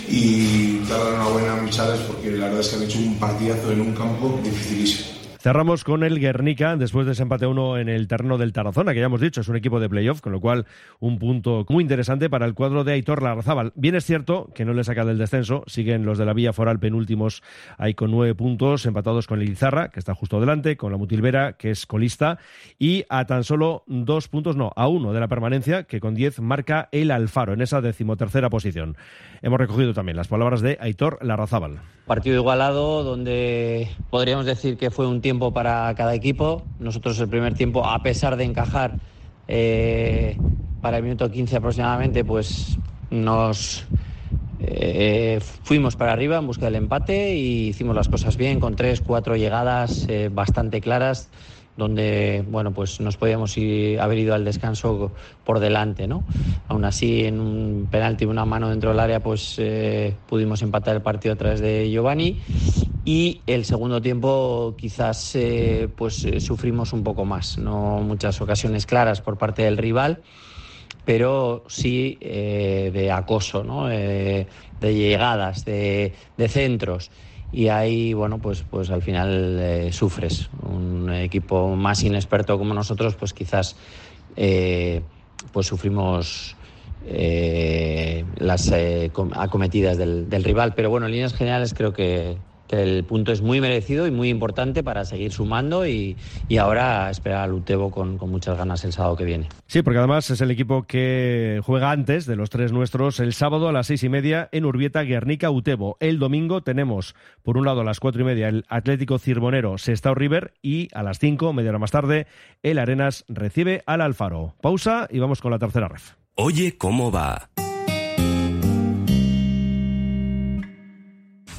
I: Y dar la enhorabuena a mis chavales porque la verdad es que han hecho un partidazo en un campo dificilísimo.
A: Cerramos con el Guernica después de ese empate a uno en el terreno del Tarazona, que ya hemos dicho es un equipo de playoff, con lo cual un punto muy interesante para el cuadro de Aitor Larrazábal. Bien es cierto que no le saca del descenso, siguen los de la Villa Foral penúltimos ahí con nueve puntos, empatados con el Izarra, que está justo delante, con la Mutilvera, que es colista, y a tan solo dos puntos, no, a uno de la permanencia, que con diez marca el Alfaro en esa decimotercera posición. Hemos recogido también las palabras de Aitor Larrazábal.
J: Partido igualado donde podríamos decir que fue un tiempo para cada equipo. Nosotros el primer tiempo, a pesar de encajar eh, para el minuto 15 aproximadamente, pues nos eh, fuimos para arriba en busca del empate y hicimos las cosas bien con tres, cuatro llegadas eh, bastante claras donde bueno pues nos podíamos ir- haber ido al descanso por delante no aún así en un penalti una mano dentro del área pues eh, pudimos empatar el partido a través de Giovanni y el segundo tiempo quizás eh, pues eh, sufrimos un poco más no muchas ocasiones claras por parte del rival pero sí eh, de acoso, ¿no? Eh, de llegadas, de, de centros. Y ahí, bueno, pues, pues al final eh, sufres. Un equipo más inexperto como nosotros, pues quizás eh, pues sufrimos eh, las eh, com- acometidas del, del rival. Pero bueno, en líneas generales creo que el punto es muy merecido y muy importante para seguir sumando y, y ahora esperar al Utebo con, con muchas ganas el sábado que viene.
A: Sí, porque además es el equipo que juega antes de los tres nuestros el sábado a las seis y media en Urbieta, Guernica, Utebo. El domingo tenemos, por un lado, a las cuatro y media el Atlético Cirbonero, Sestao River y a las cinco, media hora más tarde, el Arenas recibe al Alfaro. Pausa y vamos con la tercera ref.
E: Oye, ¿cómo va?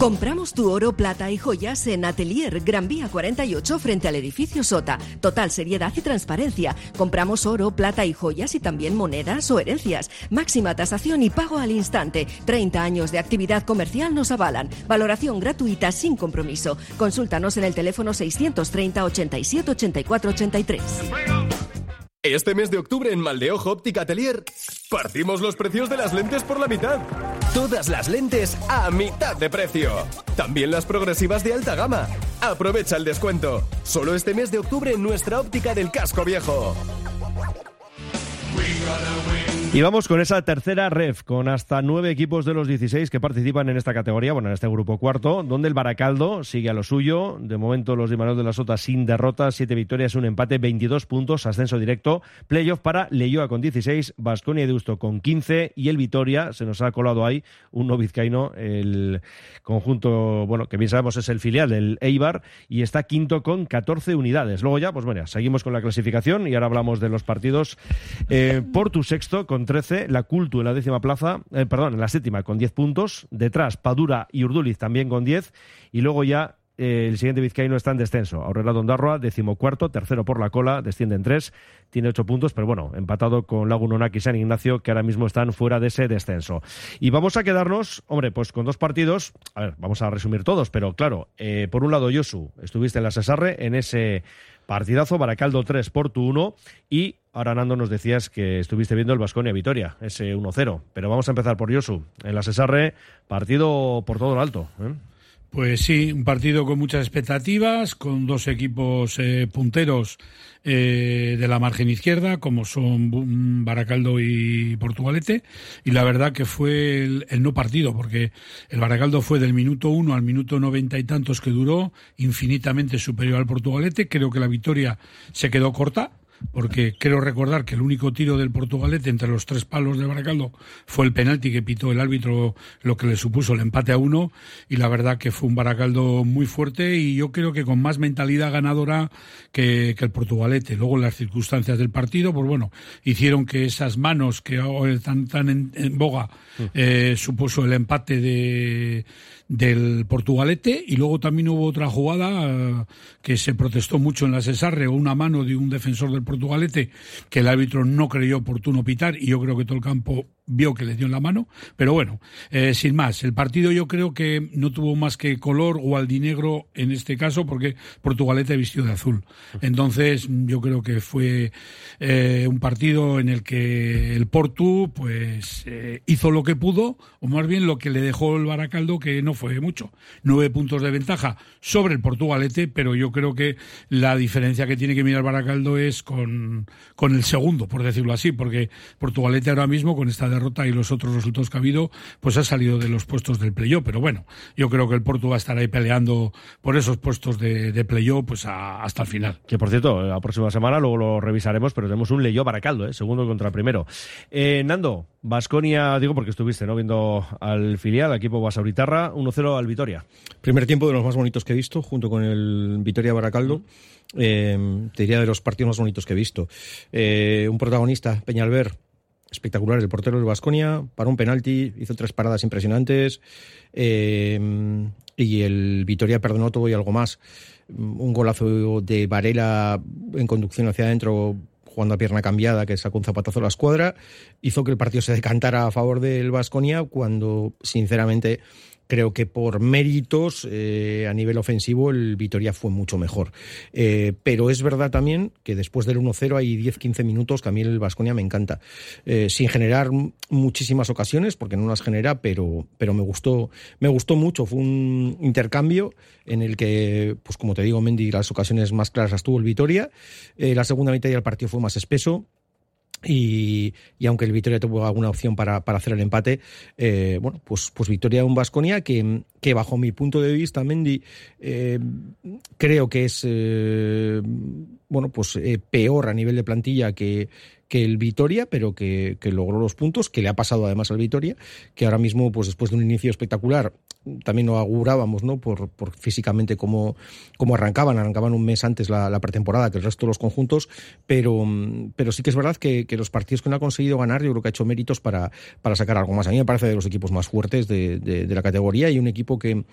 K: Compramos tu oro, plata y joyas en Atelier Gran Vía 48 frente al edificio Sota. Total seriedad y transparencia. Compramos oro, plata y joyas y también monedas o herencias. Máxima tasación y pago al instante. 30 años de actividad comercial nos avalan. Valoración gratuita sin compromiso. Consúltanos en el teléfono 630 87 84 83.
L: Este mes de octubre en Maldeojo Óptica Atelier partimos los precios de las lentes por la mitad. Todas las lentes a mitad de precio. También las progresivas de alta gama. Aprovecha el descuento. Solo este mes de octubre en nuestra óptica del casco viejo.
A: Y vamos con esa tercera ref, con hasta nueve equipos de los 16 que participan en esta categoría, bueno, en este grupo cuarto, donde el Baracaldo sigue a lo suyo. De momento, los de Manuel de la Sota sin derrotas, siete victorias, un empate, 22 puntos, ascenso directo. Playoff para Leyoa con 16, Vasconia y Deusto con 15 y el Vitoria, se nos ha colado ahí un no vizcaíno, el conjunto, bueno, que bien sabemos es el filial del Eibar y está quinto con 14 unidades. Luego ya, pues bueno, seguimos con la clasificación y ahora hablamos de los partidos. Eh, Portu sexto con 13, la Cultu en la décima plaza, eh, perdón, en la séptima con 10 puntos, detrás Padura y Urduliz también con 10 y luego ya eh, el siguiente vizcaíno está en descenso. Aurrera Dondarroa, decimocuarto, tercero por la cola, desciende en tres, tiene ocho puntos, pero bueno, empatado con Lagunonaki y San Ignacio, que ahora mismo están fuera de ese descenso. Y vamos a quedarnos, hombre, pues con dos partidos, a ver, vamos a resumir todos, pero claro, eh, por un lado, Yosu, estuviste en la Cesarre en ese partidazo, Baracaldo 3, Portu 1, y ahora Nando nos decías que estuviste viendo el Vasconia Vitoria, ese 1-0, pero vamos a empezar por Yosu, en la Cesarre, partido por todo lo alto. ¿eh?
B: Pues sí, un partido con muchas expectativas, con dos equipos eh, punteros eh, de la margen izquierda, como son Baracaldo y Portugalete, y la verdad que fue el, el no partido, porque el Baracaldo fue del minuto uno al minuto noventa y tantos que duró, infinitamente superior al Portugalete. Creo que la victoria se quedó corta, porque creo recordar que el único tiro del Portugalete entre los tres palos de Baracaldo fue el penalti que pitó el árbitro, lo que le supuso el empate a uno, y la verdad que fue un Baracaldo muy fuerte y yo creo que con más mentalidad ganadora que, que el Portugalete. Luego las circunstancias del partido, pues bueno, hicieron que esas manos que están tan en, en boga eh, supuso el empate de del Portugalete y luego también hubo otra jugada eh, que se protestó mucho en la Cesarre o una mano de un defensor del Portugalete que el árbitro no creyó oportuno pitar y yo creo que todo el campo vio que le dio en la mano, pero bueno, eh, sin más, el partido yo creo que no tuvo más que color o aldinegro en este caso porque Portugalete vistió de azul. Entonces yo creo que fue eh, un partido en el que el Portu pues hizo lo que pudo o más bien lo que le dejó el Baracaldo que no fue mucho. Nueve puntos de ventaja sobre el Portugalete, pero yo creo que la diferencia que tiene que mirar Baracaldo es con, con el segundo, por decirlo así, porque Portugalete ahora mismo con esta derrota y los otros resultados que ha habido, pues ha salido de los puestos del playoff. Pero bueno, yo creo que el Porto va a estar ahí peleando por esos puestos de, de pues a- hasta el final.
A: Que por cierto, la próxima semana luego lo revisaremos, pero tenemos un Leyó Baracaldo, ¿eh? segundo contra primero. Eh, Nando, Vasconia, digo porque estuviste ¿no? viendo al filial, al equipo Basauritarra, 1-0 al Vitoria.
C: Primer tiempo de los más bonitos que he visto, junto con el Vitoria Baracaldo. Eh, te diría de los partidos más bonitos que he visto. Eh, un protagonista, Peñalver, espectacular, el portero del Vasconia, para un penalti, hizo tres paradas impresionantes. eh, y el Vitoria perdonó todo y algo más. Un golazo de Varela en conducción hacia adentro, jugando a pierna cambiada, que sacó un zapatazo a la escuadra, hizo que el partido se decantara a favor del Vasconia, cuando sinceramente creo que por méritos eh, a nivel ofensivo el Vitoria fue mucho mejor. Eh, pero es verdad también que después del 1-0 hay 10-15 minutos que a mí el Vasconia me encanta. Eh, sin generar muchísimas ocasiones, porque no las genera, pero, pero me gustó, me gustó mucho. Fue un intercambio en el que, pues como te digo, Mendy, las ocasiones más claras las tuvo el Vitoria. La segunda mitad del partido fue más espeso. Y, y aunque el Vitoria tuvo alguna opción para, para hacer el empate, eh, bueno, pues, pues Victoria un Vasconia que, que bajo mi punto de vista, Mendy, eh, creo que es eh, bueno, pues eh, peor a nivel de plantilla que, que el Vitoria, pero que, que logró los puntos, que le ha pasado además al Vitoria, que ahora mismo, pues después de un inicio espectacular, también lo augurábamos, ¿no? Por, por físicamente cómo, cómo arrancaban, arrancaban un mes antes la, pretemporada que el resto de los conjuntos, pero, pero sí que es verdad que, que los partidos que no ha conseguido ganar, yo creo que ha hecho méritos para, para sacar algo más. A mí me parece de los equipos más fuertes de, de- de la categoría y un equipo que,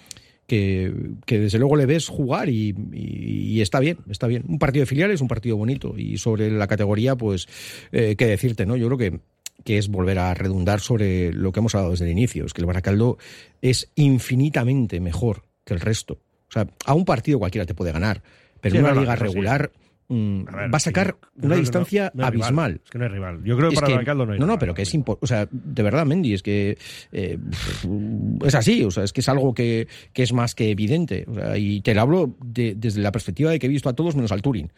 C: que, que desde luego le ves jugar y, y- y está bien, está bien. Un partido de filiales, un partido bonito. Y sobre la categoría, pues, eh, qué decirte, ¿no? Yo creo que, que es volver a redundar sobre lo que hemos hablado desde el inicio. Es que el Baracaldo es infinitamente mejor que el resto. O sea, a un partido cualquiera te puede ganar, pero
A: Sí,
C: en una
A: no,
C: liga regular
A: ver,
C: va a sacar una distancia
A: no- no rival.
C: abismal.
A: Es que no hay rival. Yo creo que
C: Es
A: para
C: que-
A: Baracaldo no hay
C: No, no,
A: rival.
C: pero que es impo- O sea, de verdad, Mendy, es que eh, es así. O sea, es que es algo que, que es más que evidente. O sea, y te lo hablo de- desde la perspectiva de que he visto a todos menos al Turing.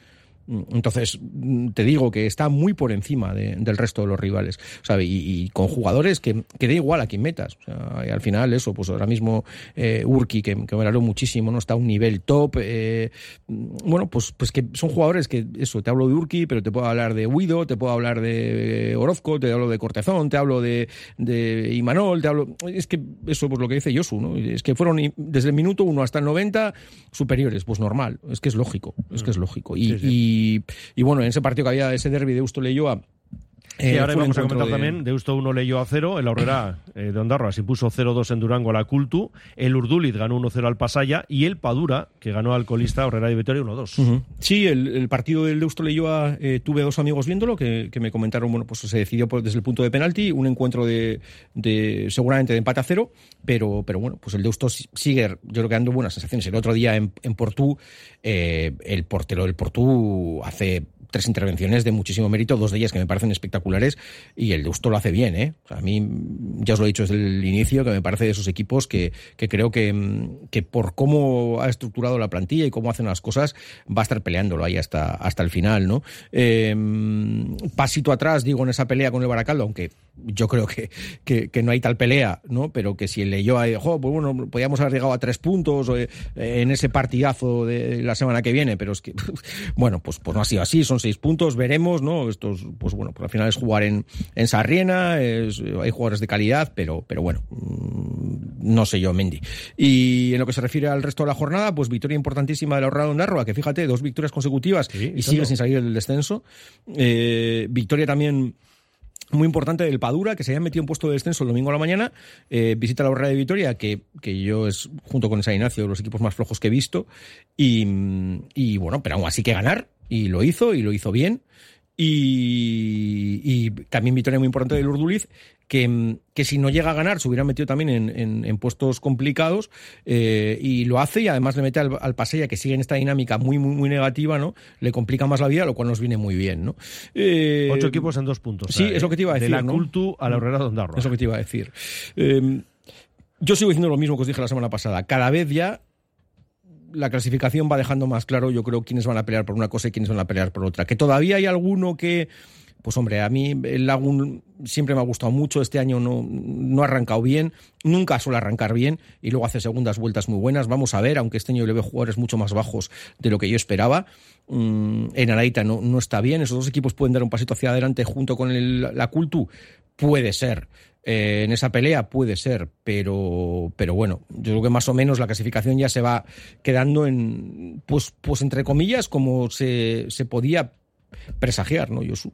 C: Mm, Entonces, mm, te digo que está muy por encima de- del resto de los rivales. ¿sabe? Y, y con jugadores que, que da igual a quién metas. O sea, y al final, eso, pues ahora mismo eh, Urki, que, que me valoró muchísimo, no está a un nivel top. eh, mm, bueno, pues, pues que son jugadores que, eso, te hablo de Urki, pero te puedo hablar de Guido, te puedo hablar de Orozco, te hablo de Cortezón, te hablo de, de Imanol, te hablo. Es que eso, pues lo que dice Josu, ¿no? Es que fueron desde el minuto 1 hasta el 90 superiores. Pues normal, es que es lógico, es que es lógico. Y, y, y bueno, en ese partido que había ese derby de Eusto Leyoa.
A: Y
C: eh,
A: ahora
C: fue un
A: vamos a comentar
C: de-
A: también, Deusto 1 leyó a 0, el Aurrera eh, de Ondarroa se impuso 0-2 en Durango a la Cultu, el Urduliz ganó 1-0 al Pasaya y el Padura, que ganó al colista Aurrera de Vitoria 1-2.
C: Ujú. Sí, el, el partido del Deusto Leyoa eh, tuve dos amigos viéndolo que, que me comentaron, bueno, pues se decidió por- desde el punto de penalti, un encuentro de, de seguramente de empate a cero, pero, pero bueno, pues el Deusto si- sigue, yo creo que dando buenas sensaciones. El otro día en, en Portú, eh, el portero del Portú hace tres intervenciones de muchísimo mérito, dos de ellas que me parecen espectaculares, y el Deusto lo hace bien, ¿eh? A mí, ya os lo he dicho desde el inicio, que me parece de esos equipos que, que creo que, mm, que por cómo ha estructurado la plantilla y cómo hacen las cosas, va a estar peleándolo ahí hasta, hasta el final, ¿no? Eh, pasito atrás, digo, en esa pelea con el Baracaldo, aunque yo creo que, que, que no hay tal pelea, ¿no? Pero que si el ahí, jo, pues bueno, podíamos haber llegado a tres puntos eh, en ese partidazo de la semana que viene, pero es que, bueno, pues, pues no ha sido así, son seis puntos, veremos, ¿no? Estos, pues bueno, pues al final es jugar en, en Sarriena, es- hay jugadores de calidad, pero, pero bueno, mm, no sé yo, Mendy. Y en lo que se refiere al resto de la jornada, pues victoria importantísima de la Horrada de Ondarroa, que fíjate, dos victorias consecutivas y sigue sin salir del descenso. Eh, victoria también muy importante del Padura, que se había metido en puesto de descenso el domingo a la mañana. Eh, visita la Horrera de Vitoria, que, que yo es, junto con San Ignacio, los equipos más flojos que he visto. Y, y bueno, pero aún así que ganar. Y lo hizo, y lo hizo bien. Y, y también victoria muy importante del Urduliz, que, que si no llega a ganar se hubiera metido también en, en- en puestos complicados eh, y lo hace y además le mete al, al Pasella que sigue en esta dinámica muy muy muy negativa, ¿no? Le complica más la vida, lo cual nos viene muy bien, ¿no? Eh,
A: Ocho equipos en dos puntos.
C: Sí,
A: trae,
C: es lo que te iba a
A: de
C: decir.
A: la
C: ¿no?
A: Cultu a la Aurrera de Ondarroa.
C: Es lo que te iba a decir. Eh, yo sigo diciendo lo mismo que os dije la semana pasada. Cada vez ya la clasificación va dejando más claro, yo creo, quiénes van a pelear por una cosa y quiénes van a pelear por otra. Que todavía hay alguno que, pues hombre, a mí el Lagun siempre me ha gustado mucho, este año no, no ha arrancado bien, nunca suele arrancar bien y luego hace segundas vueltas muy buenas. Vamos a ver, aunque este año le veo jugadores mucho más bajos de lo que yo esperaba. Mm, en Araita no, no está bien, esos dos equipos pueden dar un pasito hacia adelante junto con el- la Cultu, puede ser. Eh, en esa pelea puede ser, pero, pero bueno, yo creo que más o menos la clasificación ya se va quedando en, pues, pues entre comillas, como se, se podía presagiar, ¿no, Josu?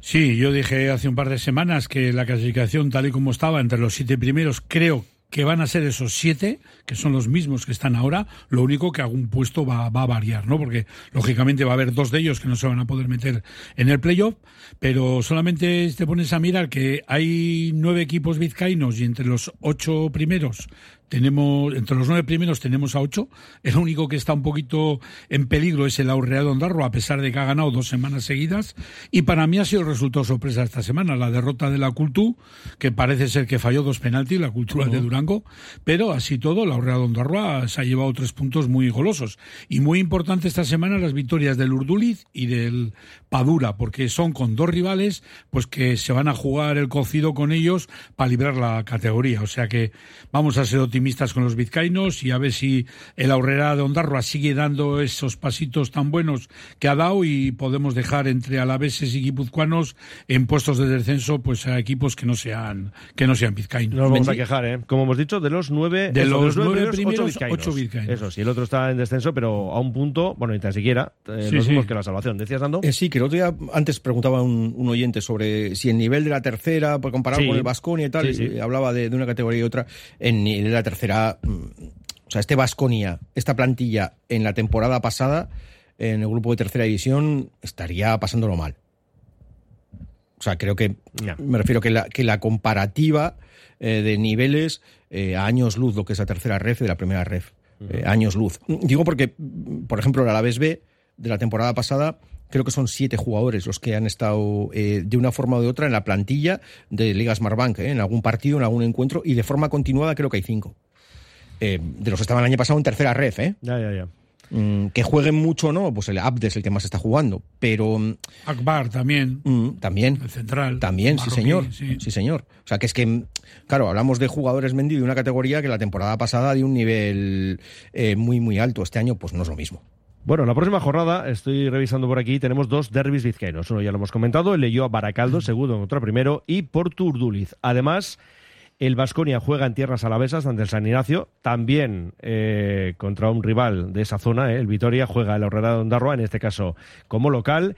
B: Sí, yo dije hace un par de semanas que la clasificación tal y como estaba entre los siete primeros, creo que van a ser esos siete, que son los mismos que están ahora, lo único que algún puesto va, va a variar, ¿no? Porque lógicamente va a haber dos de ellos que no se van a poder meter en el playoff, pero solamente te pones a mirar que hay nueve equipos vizcaínos y entre los ocho primeros tenemos, entre los nueve primeros tenemos a ocho. El único que está un poquito en peligro es el Aurrea de Ondarro, a pesar de que ha ganado dos semanas seguidas. Y para mí ha sido el resultado sorpresa esta semana, la derrota de la Cultu, que parece ser que falló dos penaltis, la cultura de Durango. Pero así todo, la Aurrea de Ondarroa se ha llevado tres puntos muy golosos. Y muy importante esta semana las victorias del Urduliz y del Padura, porque son con dos rivales, pues que se van a jugar el cocido con ellos para librar la categoría. O sea que vamos a ser optimistas con los vizcaínos y a ver si el Aurrera de Ondarroa sigue dando esos pasitos tan buenos que ha dado y podemos dejar entre alaveses y guipuzcoanos en puestos de descenso pues a equipos que no sean que no sean vizcaínos.
A: No nos vamos a quejar, ¿eh? Como hemos dicho, de los nueve,
B: De
A: eso,
B: los nueve
A: ocho
B: primeros,
A: vizcaínos.
B: ocho vizcaínos.
A: Eso sí, el otro está en descenso, pero a un punto, bueno, ni tan siquiera, eh,
C: Sí,
A: los
C: sí.
A: que la salvación. ¿Decías, Nando?
C: Eh, sí, que el otro día antes preguntaba un, un oyente sobre si el nivel de la tercera, comparado
A: Sí.
C: con el Vasconia y tal,
A: Sí, sí.
C: y hablaba de, de una categoría y otra. En de la tercera, mm, o sea, este Vasconia, esta plantilla en la temporada pasada, en el grupo de tercera división, estaría pasándolo mal. O sea, creo que me refiero que la, que la comparativa eh, de niveles eh, a años luz, lo que es la tercera ref de la primera ref. Eh, años luz. Digo porque, por ejemplo, el Alavés B de la temporada pasada, creo que son siete jugadores los que han estado eh, de una forma o de otra en la plantilla de Liga Smartbank, ¿eh? en algún partido, en algún encuentro, y de forma continuada creo que hay cinco. Eh, de los que estaban el año pasado en tercera red, ¿eh?
A: Ya, ya, ya.
C: Mm, que jueguen mucho o no, pues el Abde es el que más está jugando, pero... mm,
B: Akbar también.
C: mm, también.
B: El central.
C: También, sí señor.
B: sí.
C: Sí. señor. O sea, que es que, claro, hablamos de jugadores Mendy de una categoría que la temporada pasada de un nivel eh, muy, muy alto. Este año, pues no es lo mismo.
A: Bueno, la próxima jornada, estoy revisando por aquí, tenemos dos derbis vizcaínos. Uno ya lo hemos comentado, el a Baracaldo, segundo contra primero, y Porto Urduliz. Además, el Vasconia juega en tierras alavesas ante el San Ignacio, también eh, contra un rival de esa zona, eh, el Vitoria juega el Aurrera de Ondarroa, en este caso como local,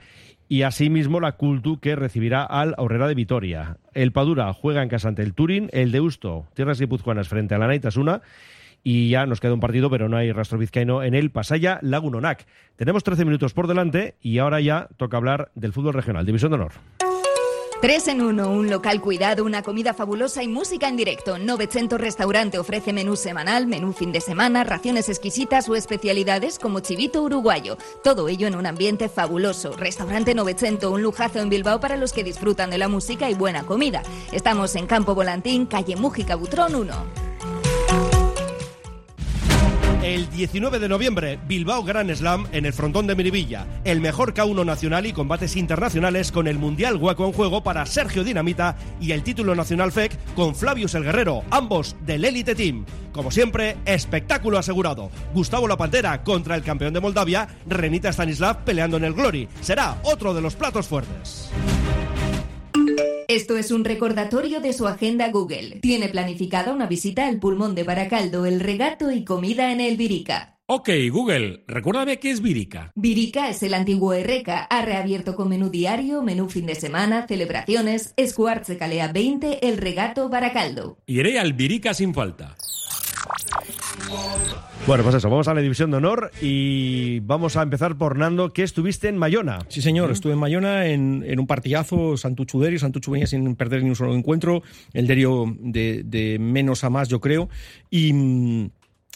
A: y asimismo la Cultu que recibirá al Aurrera de Vitoria. El Padura juega en casa ante el Turín, el Deusto, tierras guipuzcoanas frente a la Naitasuna, y ya nos queda un partido, pero no hay rastro vizcaíno en el Pasaya Lagunonac. Tenemos 13 minutos por delante y ahora ya toca hablar del fútbol regional, División de Honor.
M: Tres en uno, un local cuidado, una comida fabulosa y música en directo. 900 Restaurante ofrece menú semanal, menú fin de semana, raciones exquisitas o especialidades como chivito uruguayo. Todo ello en un ambiente fabuloso. Restaurante 900, un lujazo en Bilbao para los que disfrutan de la música y buena comida. Estamos en Campo Volantín, calle Mújica Butrón 1.
N: El 19 de noviembre, Bilbao Gran Slam en el frontón de Miribilla. El mejor K1 nacional y combates internacionales con el Mundial Hueco en juego para Sergio Dinamita y el título nacional FEC con Flavius el Guerrero, ambos del Elite Team. Como siempre, espectáculo asegurado. Gustavo La Pantera contra el campeón de Moldavia, Renita Stanislav peleando en el Glory. Será otro de los platos fuertes.
M: Esto es un recordatorio de su agenda Google. Tiene planificada una visita al pulmón de Baracaldo, el regato y comida en el Virica.
O: Ok, Google, recuérdame qué es Virica.
M: Virica es el antiguo Erreca. Ha reabierto con menú diario, menú fin de semana, celebraciones, Escuartze Calea 20, el regato Baracaldo.
O: Iré al Virica sin falta.
A: Bueno, pues eso, vamos a la división de honor y vamos a empezar por Nando, que estuviste en Mayona.
C: Sí, señor, estuve en Mayona en, en un partidazo, Santuchu Derio, Santuchu venía sin perder ni un solo encuentro, el Derio de, de menos a más, yo creo, y...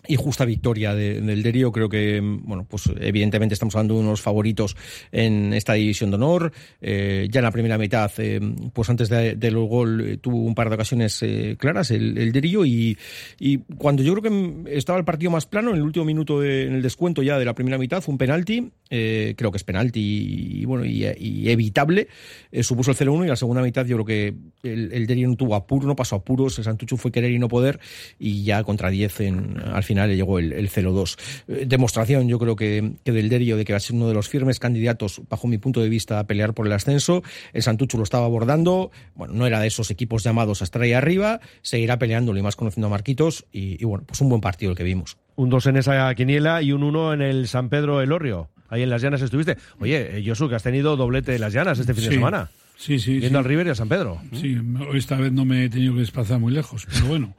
C: y justa victoria de- del Derio. Creo que, bueno, pues evidentemente estamos hablando de unos favoritos en esta división de honor. Eh, ya en la primera mitad, eh, pues antes de- del gol, eh, tuvo un par de ocasiones eh, claras el, el Derio. Y, y cuando yo creo que estaba el partido más plano, en el último minuto, de- en el descuento ya de la primera mitad, fue un penalti. Eh, creo que es penalti y, bueno, y, evitable. Eh, supuso el 0-1 y la segunda mitad yo creo que el, el Derio no tuvo apuro, no pasó apuros. El Santuchu fue querer y no poder. Y ya contra 10 en, al final le llegó el, el 0-2. Eh, demostración, yo creo que, del Derio de que va a ser uno de los firmes candidatos, bajo mi punto de vista, a pelear por el ascenso. El Santuchu lo estaba abordando. Bueno, no era de esos equipos llamados a estar ahí arriba. Seguirá peleándolo y más conociendo a Marquitos. Y bueno, pues un buen partido el que vimos.
A: Un 2 en esa quiniela y un 1 en el San Pedro Elorrio. Ahí en Las Llanas estuviste. Oye, eh, Josu, que has tenido doblete en Las Llanas este fin de semana.
B: Sí, sí.
A: Viendo
B: sí.
A: al River y a San Pedro.
B: Sí, esta vez no me he tenido que desplazar muy lejos, pero bueno.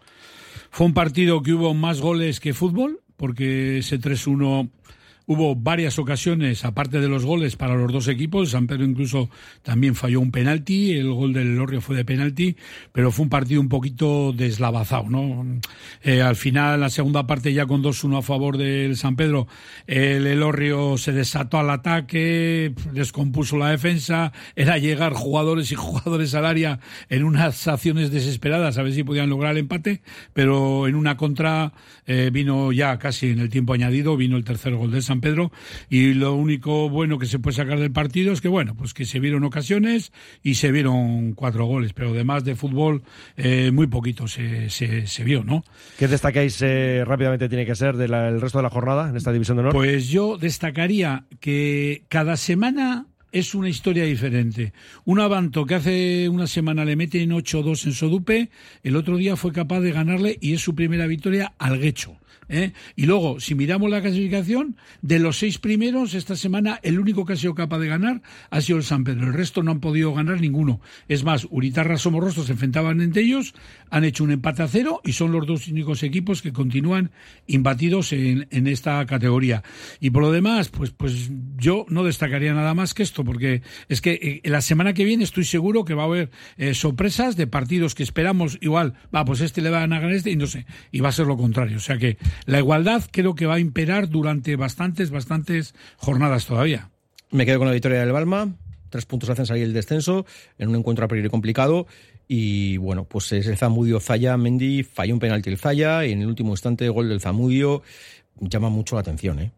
B: Fue un partido que hubo más goles que fútbol, porque ese 3-1 hubo varias ocasiones, aparte de los goles, para los dos equipos. San Pedro incluso también falló un penalti, el gol del Elorrio fue de penalti, pero fue un partido un poquito deslavazado, ¿no? Eh, al final, la segunda parte, ya con 2-1 a favor del San Pedro, el Elorrio se desató al ataque, descompuso la defensa, era llegar jugadores y jugadores al área en unas acciones desesperadas a ver si podían lograr el empate, pero en una contra eh, vino ya casi en el tiempo añadido, vino el tercer gol del San Pedro y lo único bueno que se puede sacar del partido es que bueno, pues que se vieron ocasiones y se vieron cuatro goles, pero además de fútbol eh, muy poquito se, se, se vio, ¿no?
A: ¿Qué destacáis eh, rápidamente tiene que ser del resto de la jornada en esta división de honor?
B: Pues yo destacaría que cada semana es una historia diferente. Un Avanto que hace una semana le meten 8-2 en Sodupe, el otro día fue capaz de ganarle y es su primera victoria al Guecho. ¿eh? Y luego, si miramos la clasificación, de los seis primeros, esta semana el único que ha sido capaz de ganar ha sido el San Pedro. El resto no han podido ganar ninguno. Es más, Uritarra Somorrostros se enfrentaban entre ellos, han hecho un empate a cero y son los dos únicos equipos que continúan imbatidos en, en esta categoría. Y por lo demás, pues, pues yo no destacaría nada más que esto. Porque es que eh, la semana que viene estoy seguro que va a haber eh, sorpresas de partidos que esperamos igual, va, pues este le van a ganar este y no sé, y va a ser lo contrario. O sea que la igualdad creo que va a imperar durante bastantes, bastantes jornadas todavía.
C: Me quedo con la victoria del Balma. Tres puntos hacen salir el descenso en un encuentro a priori complicado. Y bueno, pues es el Zamudio Zaya. Mendy falló un penalti el Zaya y en el último instante gol del Zamudio llama mucho la atención, ¿eh?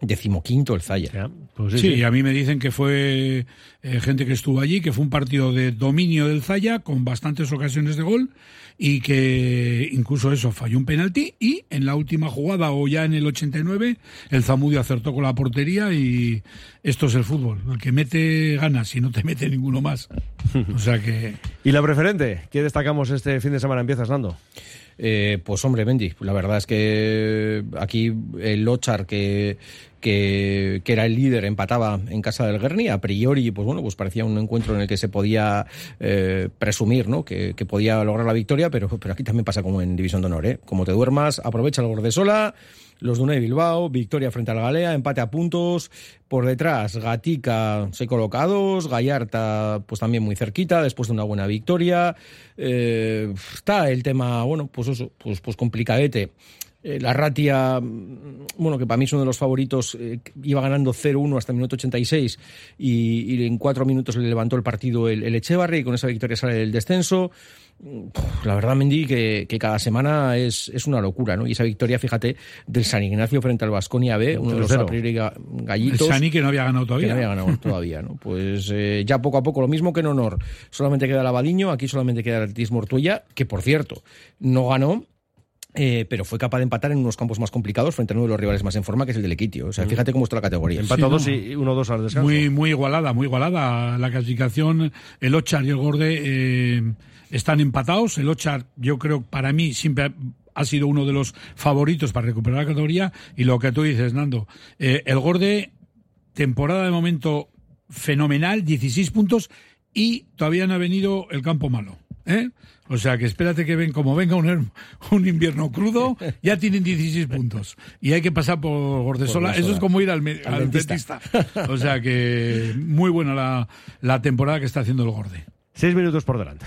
C: Decimoquinto el Zaya.
A: Pues
B: sí, a mí me dicen que fue eh, gente que estuvo allí, que fue un partido de dominio del Zaya con bastantes ocasiones de gol y que incluso eso falló un penalti y en la última jugada o ya en el 89 el Zamudio acertó con la portería y esto es el fútbol. El que mete ganas y no te mete ninguno más. O sea que...
A: ¿Y la preferente? ¿Qué destacamos este fin de semana? Empiezas, Nando.
C: Eh, pues hombre, Bendy, la verdad es que aquí el Lochar que, que, que, era el líder empataba en casa del Guerni, a priori, pues bueno, pues parecía un encuentro en el que se podía eh, presumir, ¿no? Que, que, podía lograr la victoria, pero, pero aquí también pasa como en División de Honor, ¿eh? Como te duermas, aprovecha el Gordesola, los de Bilbao, victoria frente al Galea, empate a puntos, por detrás Gatica, seis colocados, Gallarta, pues también muy cerquita, después de una buena victoria, eh, está el tema, bueno, pues eso, pues, pues complicadete. Eh, la Ratia, bueno, que para mí es uno de los favoritos, eh, iba ganando 0-1 hasta el minuto 86 y, y, en cuatro minutos le levantó el partido el, el Echevarri y con esa victoria sale del descenso. La verdad, Mendy, que, que cada semana es, es, una locura, ¿no? Y esa victoria, fíjate, del San Ignacio frente al Vasconia B, uno de los a priori gallitos.
B: El Sani que no había ganado todavía.
C: Que no había ganado todavía, ¿no? Pues eh, ya poco a poco, lo mismo que en honor. Solamente queda el Abadiño, aquí solamente queda el Ortuella, que por cierto, no ganó, eh, pero fue capaz de empatar en unos campos más complicados frente a uno de los rivales más en forma, que es el del Equitio. O sea, fíjate cómo está la categoría.
A: Empató dos y uno dos al descanso.
B: Muy, muy igualada, muy igualada. La clasificación, el Ochar y el Gorde eh, están empatados. El Ochar, yo creo, para mí, siempre ha sido uno de los favoritos para recuperar la categoría. Y lo que tú dices, Nando, eh, el Gorde, temporada de momento fenomenal, 16 puntos, y todavía no ha venido el campo malo. ¿Eh? O sea que espérate que ven, como venga un, un invierno crudo, ya tienen 16 puntos. Y hay que pasar por Gordesola. Eso es como ir al, al, al dentista. O sea que muy buena la, la temporada que está haciendo el Gorde.
A: Seis minutos por delante.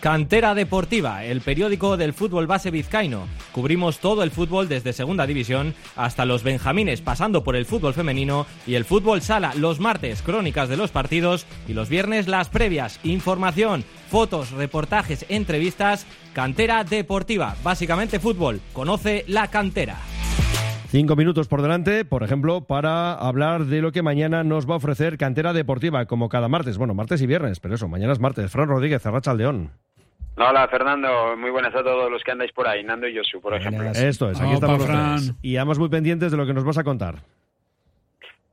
F: Cantera Deportiva, el periódico del fútbol base vizcaíno. Cubrimos todo el fútbol desde Segunda División hasta los Benjamines, pasando por el fútbol femenino y el fútbol sala. Los martes, crónicas de los partidos y los viernes, las previas. Información, fotos, reportajes, entrevistas. Cantera Deportiva, básicamente fútbol. Conoce la cantera.
A: Cinco minutos por delante, por ejemplo, para hablar de lo que mañana nos va a ofrecer Cantera Deportiva, como cada martes. Bueno, martes y viernes, pero eso, mañana es martes. Fran Rodríguez, Arracha León.
P: Hola Fernando, muy buenas a todos los que andáis por ahí, Nando y Josu, por ejemplo.
A: Esto es, aquí estamos los tres. Y además muy pendientes de lo que nos vas a contar.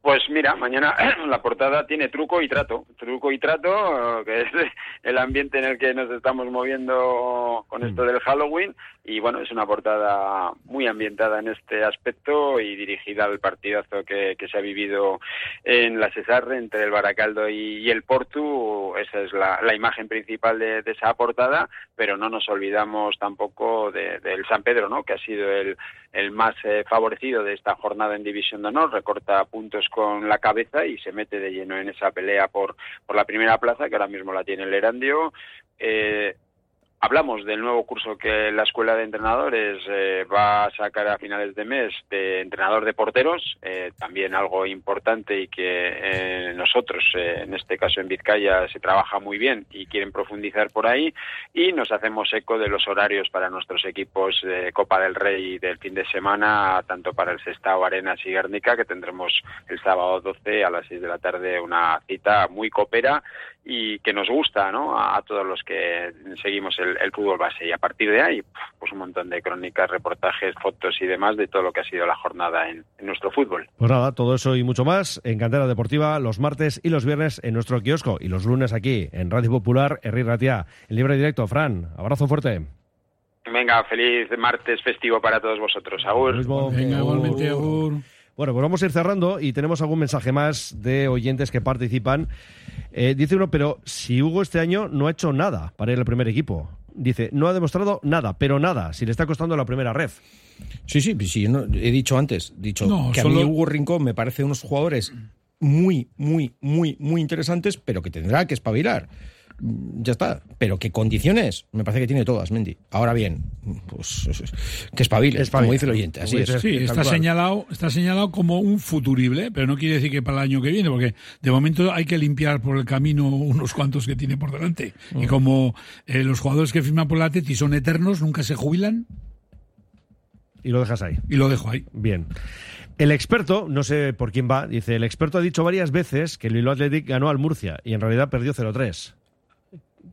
P: Pues mira, mañana la portada tiene truco y trato. Truco y trato, que es el ambiente en el que nos estamos moviendo con esto del Halloween. Y bueno, es una portada muy ambientada en este aspecto y dirigida al partidazo que, que se ha vivido en la Cesarre entre el Baracaldo y, y el Portu. Esa es la, la imagen principal de, de, esa portada, pero no nos olvidamos tampoco del de, San Pedro, ¿no? que ha sido el, el más eh, favorecido de esta jornada en División de Honor. Recorta puntos con la cabeza y se mete de lleno en esa pelea por, por la primera plaza, que ahora mismo la tiene el Erandio. Eh, Hablamos del nuevo curso que la Escuela de Entrenadores eh, va a sacar a finales de mes de entrenador de porteros, eh, también algo importante y que eh, nosotros, en este caso en Vizcaya, se trabaja muy bien y quieren profundizar por ahí. Y nos hacemos eco de los horarios para nuestros equipos de Copa del Rey del fin de semana, tanto para el Sestao, Arenas y Guernica, que tendremos el sábado 12 a las 6 de la tarde una cita muy copera y que nos gusta ¿no? a, todos los que seguimos el, el fútbol base. Y a partir de ahí, pues un montón de crónicas, reportajes, fotos y demás de todo lo que ha sido la jornada en, en nuestro fútbol.
A: Pues nada, todo eso y mucho más en Cantera Deportiva los martes y los viernes en nuestro kiosco y los lunes aquí en Radio Popular, Herri Ratia. En libre directo, Fran, abrazo fuerte.
P: Venga, feliz martes festivo para todos vosotros. Agur.
B: Venga, igualmente, Agur.
A: Bueno, pues vamos a ir cerrando y tenemos algún mensaje más de oyentes que participan. Eh, dice uno, pero si Hugo este año no ha hecho nada para ir al primer equipo. Dice, no ha demostrado nada, pero nada, si le está costando la primera red.
C: Sí, sí, sí, no, he dicho antes, dicho
A: No,
C: que a
A: solo-
C: mí Hugo Rincón me parece unos jugadores muy, muy, muy, muy interesantes, pero que tendrá que espabilar. Mm, Ya está. Pero qué condiciones, me parece que tiene todas, Mendy. Ahora bien, pues que espabile, como dice el oyente. Así es.
B: Sí, está señalado, está señalado como un futurible, pero no quiere decir que para el año que viene, porque de momento hay que limpiar por el camino unos cuantos que tiene por delante. Y
A: Mm.
B: como eh, los jugadores que firman por la Atleti son eternos, nunca se jubilan,
A: Y lo dejas ahí.
B: y lo dejo ahí.
A: Bien. El experto, no sé por quién va, dice, el experto ha dicho varias veces que el Bilbao Athletic ganó al Murcia y en realidad perdió 0-3.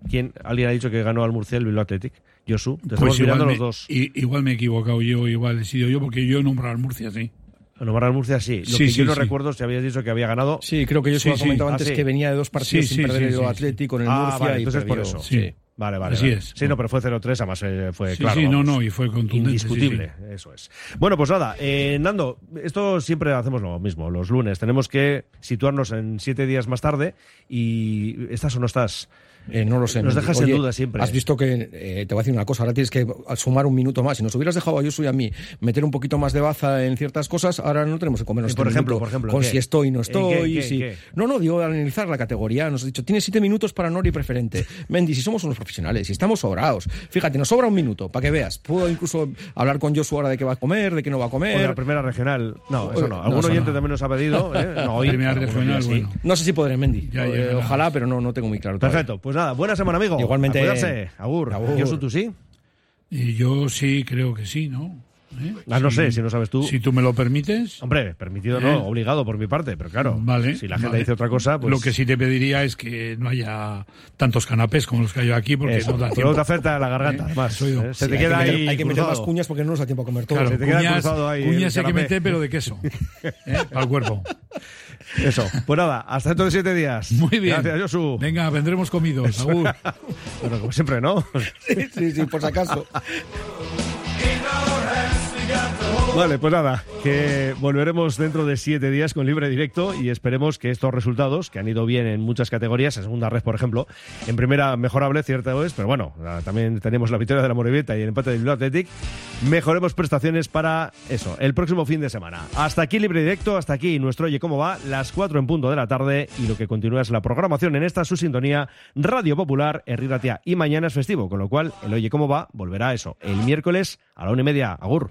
A: ¿Quién? ¿Alguien ha dicho que ganó al Murcia el Bilbao Athletic? Josu, te estamos mirando
B: Pues igual me,
A: los dos.
B: i- igual me he equivocado yo, igual he sido yo, porque yo he nombrado al Murcia, sí.
A: Nombrar al Murcia sí. Lo
B: Sí,
A: que
B: sí,
A: yo no
B: sí.
A: recuerdo es si habías dicho que había ganado.
C: Sí, creo que yo
A: Sí,
C: solo
A: sí.
C: comentaba
A: Ah,
C: antes
A: sí.
C: que venía de dos partidos
B: Sí,
C: sin perder
B: sí,
C: el
B: sí,
C: Atleti con el
A: Ah,
C: Murcia
A: vale,
C: y
A: entonces por
C: perdió.
A: eso.
C: Sí.
A: Vale, vale.
B: Así
A: vale.
B: es.
A: Sí, no, pero fue 0-3, además eh, fue
B: Sí,
A: claro.
B: sí, no,
A: vamos.
B: no, y fue contundente.
A: Indiscutible,
B: sí, sí.
A: eso es. Bueno, pues nada, eh, Nando, esto siempre hacemos lo mismo, los lunes. Tenemos que situarnos en siete días más tarde y ¿estás o no estás?
C: Eh, no lo sé.
A: Nos dejas
C: Oye,
A: en duda siempre.
C: Has visto que, eh, te voy a decir una cosa, ahora tienes que sumar un minuto más. Si nos hubieras dejado a Yosu y a mí meter un poquito más de baza en ciertas cosas, ahora no tenemos que comernos
A: Eh, por
C: este
A: ejemplo,
C: minuto
A: por ejemplo,
C: con
A: ¿qué?
C: si estoy y no
A: ¿En
C: estoy.
A: qué, qué,
C: si-
A: qué?
C: No, no, digo analizar la categoría. Nos has dicho, tienes siete minutos para Nori preferente. Mendy, si somos unos profesionales, si estamos sobrados. Fíjate, nos sobra un minuto, para que veas. Puedo incluso hablar con Yosu ahora de qué va a comer, de qué no va a
A: O
C: comer.
A: de la primera regional. No, eso no.
C: No,
A: Algún
C: eso
A: oyente
C: no.
A: también nos ha pedido. ¿eh? No, hoy,
B: Primera regional, bueno.
C: No sé si podré, Mendy.
B: Ya
C: ojalá, pero no, no tengo muy claro. todavía.
A: Perfecto, pues nada, buena semana, amigo.
C: Igualmente.
A: A cuidarse. Agur.
C: Agur.
A: Josu, tú sí.
B: Y yo sí, creo que sí, ¿no? ¿Eh?
A: Ah, no
B: Si-
A: sé, si no sabes tú.
B: Si tú me lo permites.
A: Hombre, permitido
B: ¿Eh?
A: no, obligado por mi parte, pero claro,
B: Vale,
A: si la gente
B: vale.
A: dice otra cosa, pues...
B: Lo que sí te pediría es que no haya tantos canapés como los que hay aquí, porque
A: Eso,
B: no da tiempo.
A: te afecta la garganta,
B: ¿Eh? Soy yo.
A: ¿eh? Se
C: Sí,
A: te
C: hay que
A: queda
C: meter-
A: ahí
C: Hay que meter
A: cruzado.
C: más cuñas porque no nos da tiempo a comer todo.
B: Claro,
A: se te queda
B: cuñas,
A: cruzado ahí el
B: cuñas hay que meter, pero de queso. ¿Eh? Al cuerpo.
A: Eso, pues nada, hasta dentro de siete días.
B: Muy bien.
A: Gracias, Josu.
B: Venga, vendremos comidos. Agur.
A: Bueno, como siempre, ¿no?
C: Sí, sí, sí, por si acaso.
A: Vale, pues nada, que volveremos dentro de siete días con libre directo y esperemos que estos resultados, que han ido bien en muchas categorías, en segunda red, por ejemplo, en primera mejorable, cierto es, pero bueno, también tenemos la victoria de la Morevieta y el empate del Bilbao Athletic, mejoremos prestaciones para eso, el próximo fin de semana. Hasta aquí libre directo, hasta aquí nuestro Oye Cómo Va, las cuatro en punto de la tarde y lo que continúa es la programación en esta su sintonía Radio Popular, Herriratia y mañana es festivo, con lo cual el Oye Cómo Va volverá a eso, el miércoles a la una y media. Agur.